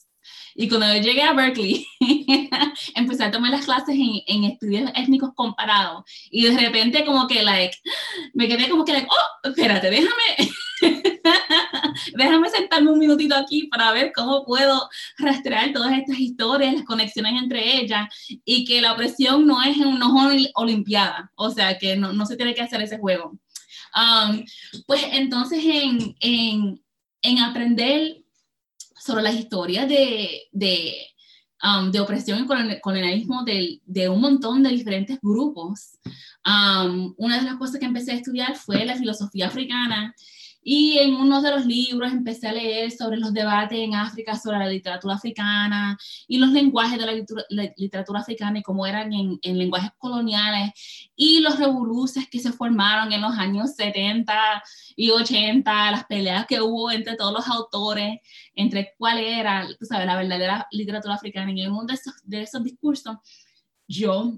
Y cuando yo llegué a Berkeley, empecé a tomar las clases en, estudios étnicos comparados. Y de repente como que, like, me quedé como que, like, oh, espérate, déjame, déjame sentarme un minutito aquí para ver cómo puedo rastrear todas estas historias, las conexiones entre ellas y que la opresión no es una olimpiada, o sea, que no, no, se tiene que hacer ese juego. Um, pues entonces en, en, en, aprender sobre las historias de, de, um, de opresión y colonialismo de, de, un montón de diferentes grupos, um, una de las cosas que empecé a estudiar fue la filosofía africana y en uno de los libros empecé a leer sobre los debates en África sobre la literatura africana y los lenguajes de la literatura, africana y cómo eran en, en, lenguajes coloniales y los revoluciones que se formaron en los años 70 y 80, las peleas que hubo entre todos los autores, entre cuál era, tú sabes, la verdadera literatura africana. Y en uno de esos, de esos discursos, yo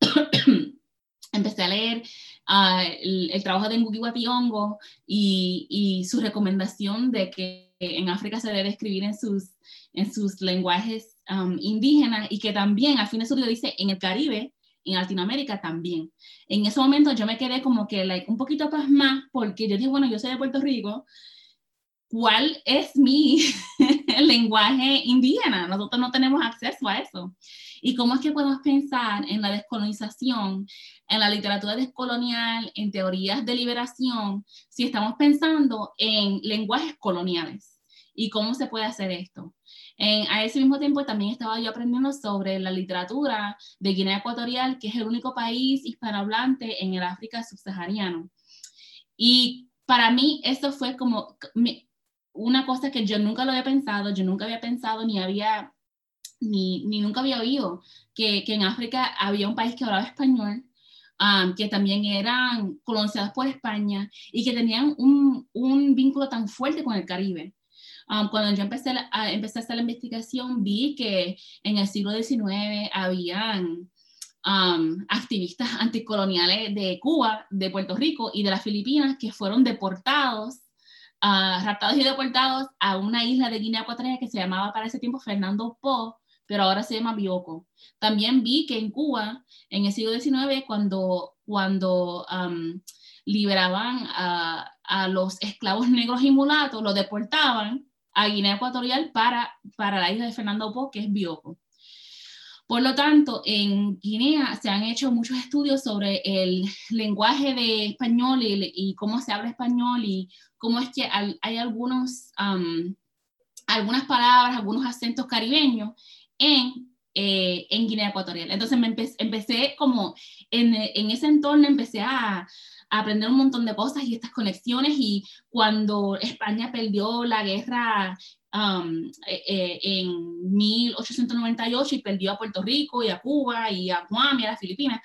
empecé a leer el, trabajo de Ngugi Wationgo y, y, su recomendación de que en África se debe escribir en sus, en sus lenguajes um, indígenas y que también, al fin de su día dice, en el Caribe, en Latinoamérica también. En ese momento yo me quedé como que like, un poquito más porque yo dije, bueno, yo soy de Puerto Rico, ¿cuál es mi lenguaje indígena? Nosotros no tenemos acceso a eso. ¿Y cómo es que podemos pensar en la descolonización, en la literatura descolonial, en teorías de liberación, si estamos pensando en lenguajes coloniales? ¿Y cómo se puede hacer esto? a ese mismo tiempo también estaba yo aprendiendo sobre la literatura de Guinea Ecuatorial, que es el único país hispanohablante en el África subsahariano. Y para mí eso fue como una cosa que yo nunca lo había pensado, yo nunca había pensado ni había ni, ni nunca había oído que, que, en África había un país que hablaba español, um, que también eran colonizados por España y que tenían un, un vínculo tan fuerte con el Caribe. Um, cuando yo empecé a, empecé a hacer la investigación, vi que en el siglo XIX habían um, activistas anticoloniales de Cuba, de Puerto Rico y de las Filipinas que fueron deportados Raptados y deportados a una isla de Guinea Ecuatorial que se llamaba para ese tiempo Fernando Po, pero ahora se llama Bioko. También vi que en Cuba, en el siglo XIX, cuando, cuando liberaban a, a, los esclavos negros y mulatos, los deportaban a Guinea Ecuatorial para, para la isla de Fernando Po, que es Bioko. Por lo tanto, en Guinea se han hecho muchos estudios sobre el lenguaje de español y, y cómo se habla español y cómo es que hay algunos, algunas palabras, algunos acentos caribeños en, eh, en Guinea Ecuatorial. Entonces me empecé, como en, en, ese entorno, empecé a, a, aprender un montón de cosas y estas conexiones y cuando España perdió la guerra um, eh, eh, en 1898 y perdió a Puerto Rico y a Cuba y a Guam y a las Filipinas,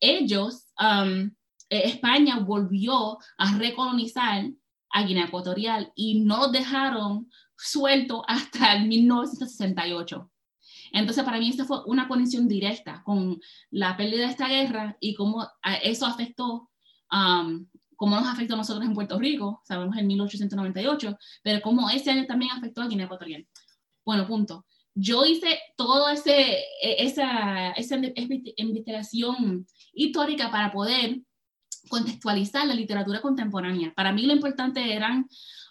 ellos, um, España volvió a recolonizar a Guinea Ecuatorial y no dejaron suelto hasta el 1968. Entonces, para mí, esto fue una conexión directa con la pérdida de esta guerra y cómo eso afectó, um, cómo nos afectó a nosotros en Puerto Rico, sabemos en 1898, pero cómo ese año también afectó a Guinea Ecuatorial. Bueno, punto. Yo hice toda e, esa, esa investigación histórica para poder contextualizar la literatura contemporánea. Para mí lo importante eran,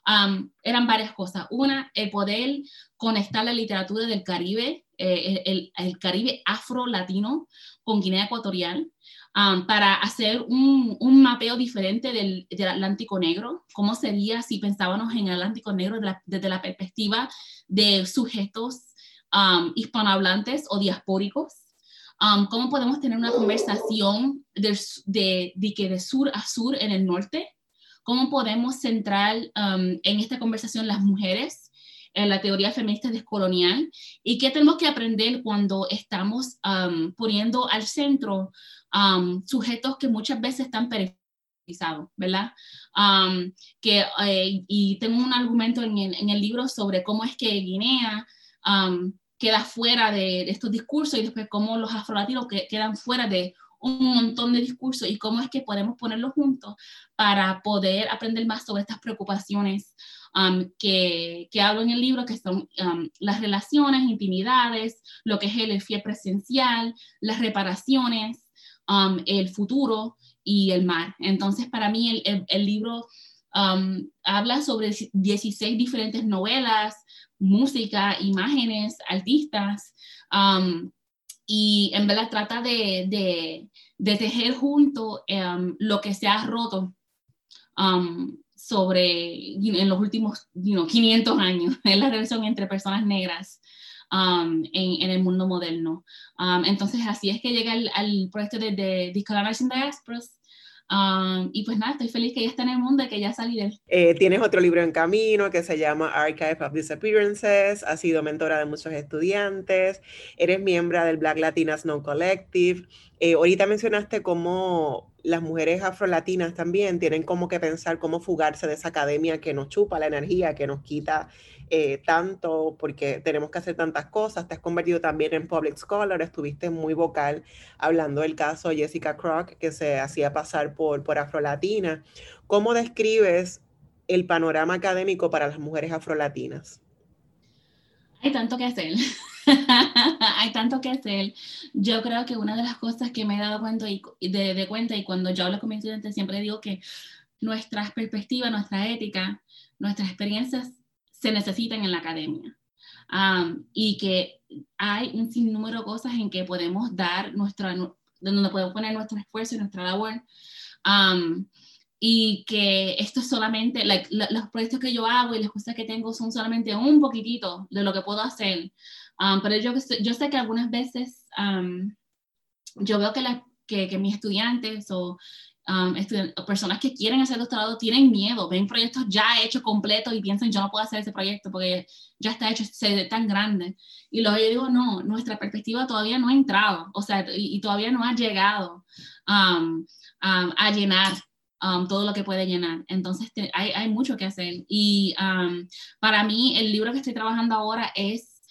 um, eran varias cosas. Una, el poder conectar la literatura del Caribe eh, el, el, Caribe afro-latino con Guinea Ecuatorial, um, para hacer un, un mapeo diferente del, del, Atlántico Negro, cómo sería si pensábamos en el Atlántico Negro desde la perspectiva de sujetos um, hispanohablantes o diaspóricos, um, cómo podemos tener una conversación de, de, de, que de sur a sur en el norte, cómo podemos centrar en esta conversación las mujeres, en la teoría feminista descolonial y qué tenemos que aprender cuando estamos um, poniendo al centro um, sujetos que muchas veces están periferizados, ¿verdad? Um, que, eh, y tengo un argumento en el, en el, libro sobre cómo es que Guinea queda fuera de, estos discursos y después cómo los afrolatinos que, quedan fuera de un montón de discursos y cómo es que podemos ponerlos juntos para poder aprender más sobre estas preocupaciones Um, que, que, hablo en el libro, que son um, las relaciones, intimidades, lo que es el fiel presencial, las reparaciones, um, el futuro y el mar. Entonces, para mí el, el, libro um, habla sobre 16 diferentes novelas, música, imágenes, artistas, um, y en verdad trata de, de, de tejer junto um, lo que se ha roto sobre en los últimos 500 años, es la relación entre personas negras en, en, el mundo moderno. entonces, así es que llega al, proyecto de, de Discolorizing Diasporas, Um, y pues nada, estoy feliz que ya está en el mundo y que ya salí de él. Eh, tienes otro libro en camino que se llama Archive of Disappearances, has sido mentora de muchos estudiantes, eres miembro del Black Latinas No Collective. Eh, ahorita mencionaste cómo las mujeres afrolatinas también tienen como que pensar cómo fugarse de esa academia que nos chupa la energía, que nos quita eh, tanto porque tenemos que hacer tantas cosas. Te has convertido también en public scholar, estuviste muy vocal hablando del caso Jessica Crock, que se hacía pasar por, por afrolatina. ¿Cómo describes el panorama académico para las mujeres afrolatinas? Hay tanto que hacer. Hay tanto que hacer. Yo creo que una de las cosas que me he dado cuenta y, de, de cuenta y cuando yo hablo con mis estudiantes siempre digo que nuestras perspectivas, nuestra ética, nuestras experiencias se necesitan en la academia. y que hay un sinnúmero de cosas en que podemos dar nuestra, donde podemos poner nuestro esfuerzo y nuestra labor. y que esto es solamente, los proyectos que yo hago y las cosas que tengo son solamente un poquitito de lo que puedo hacer. pero yo, yo sé que algunas veces yo veo que, la, que, que mis estudiantes o Um, personas que quieren hacer doctorado tienen miedo, ven proyectos ya hechos completos y piensan yo no puedo hacer ese proyecto porque ya está hecho, se ve tan grande. Y luego yo digo, no, nuestra perspectiva todavía no ha entrado, o sea, y, todavía no ha llegado um, um, a llenar todo lo que puede llenar. Entonces hay, hay, mucho que hacer. Y para mí el libro que estoy trabajando ahora es,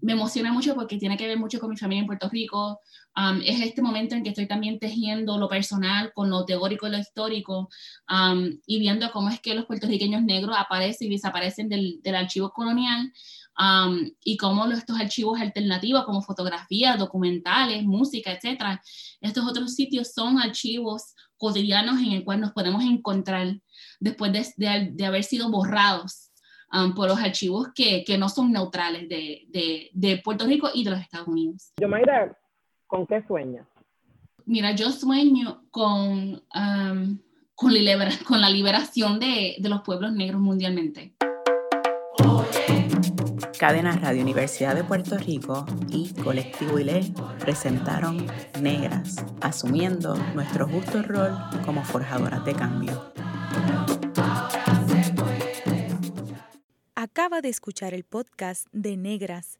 me emociona mucho porque tiene que ver mucho con mi familia en Puerto Rico, es este momento en que estoy también tejiendo lo personal con lo teórico y lo histórico y viendo cómo es que los puertorriqueños negros aparecen y desaparecen del, del archivo colonial y cómo estos archivos alternativos como fotografías, documentales, música, etcétera, estos otros sitios son archivos cotidianos en el cual nos podemos encontrar después de, de, haber sido borrados por los archivos que, que, no son neutrales de, de, de, Puerto Rico y de los Estados Unidos. Yo, Mayra, ¿Con qué sueñas? Mira, yo sueño con, con, la liberación de, de los pueblos negros mundialmente. Cadena Radio Universidad de Puerto Rico y Colectivo ILE presentaron Negras, asumiendo nuestro justo rol como forjadoras de cambio. Acaba de escuchar el podcast de Negras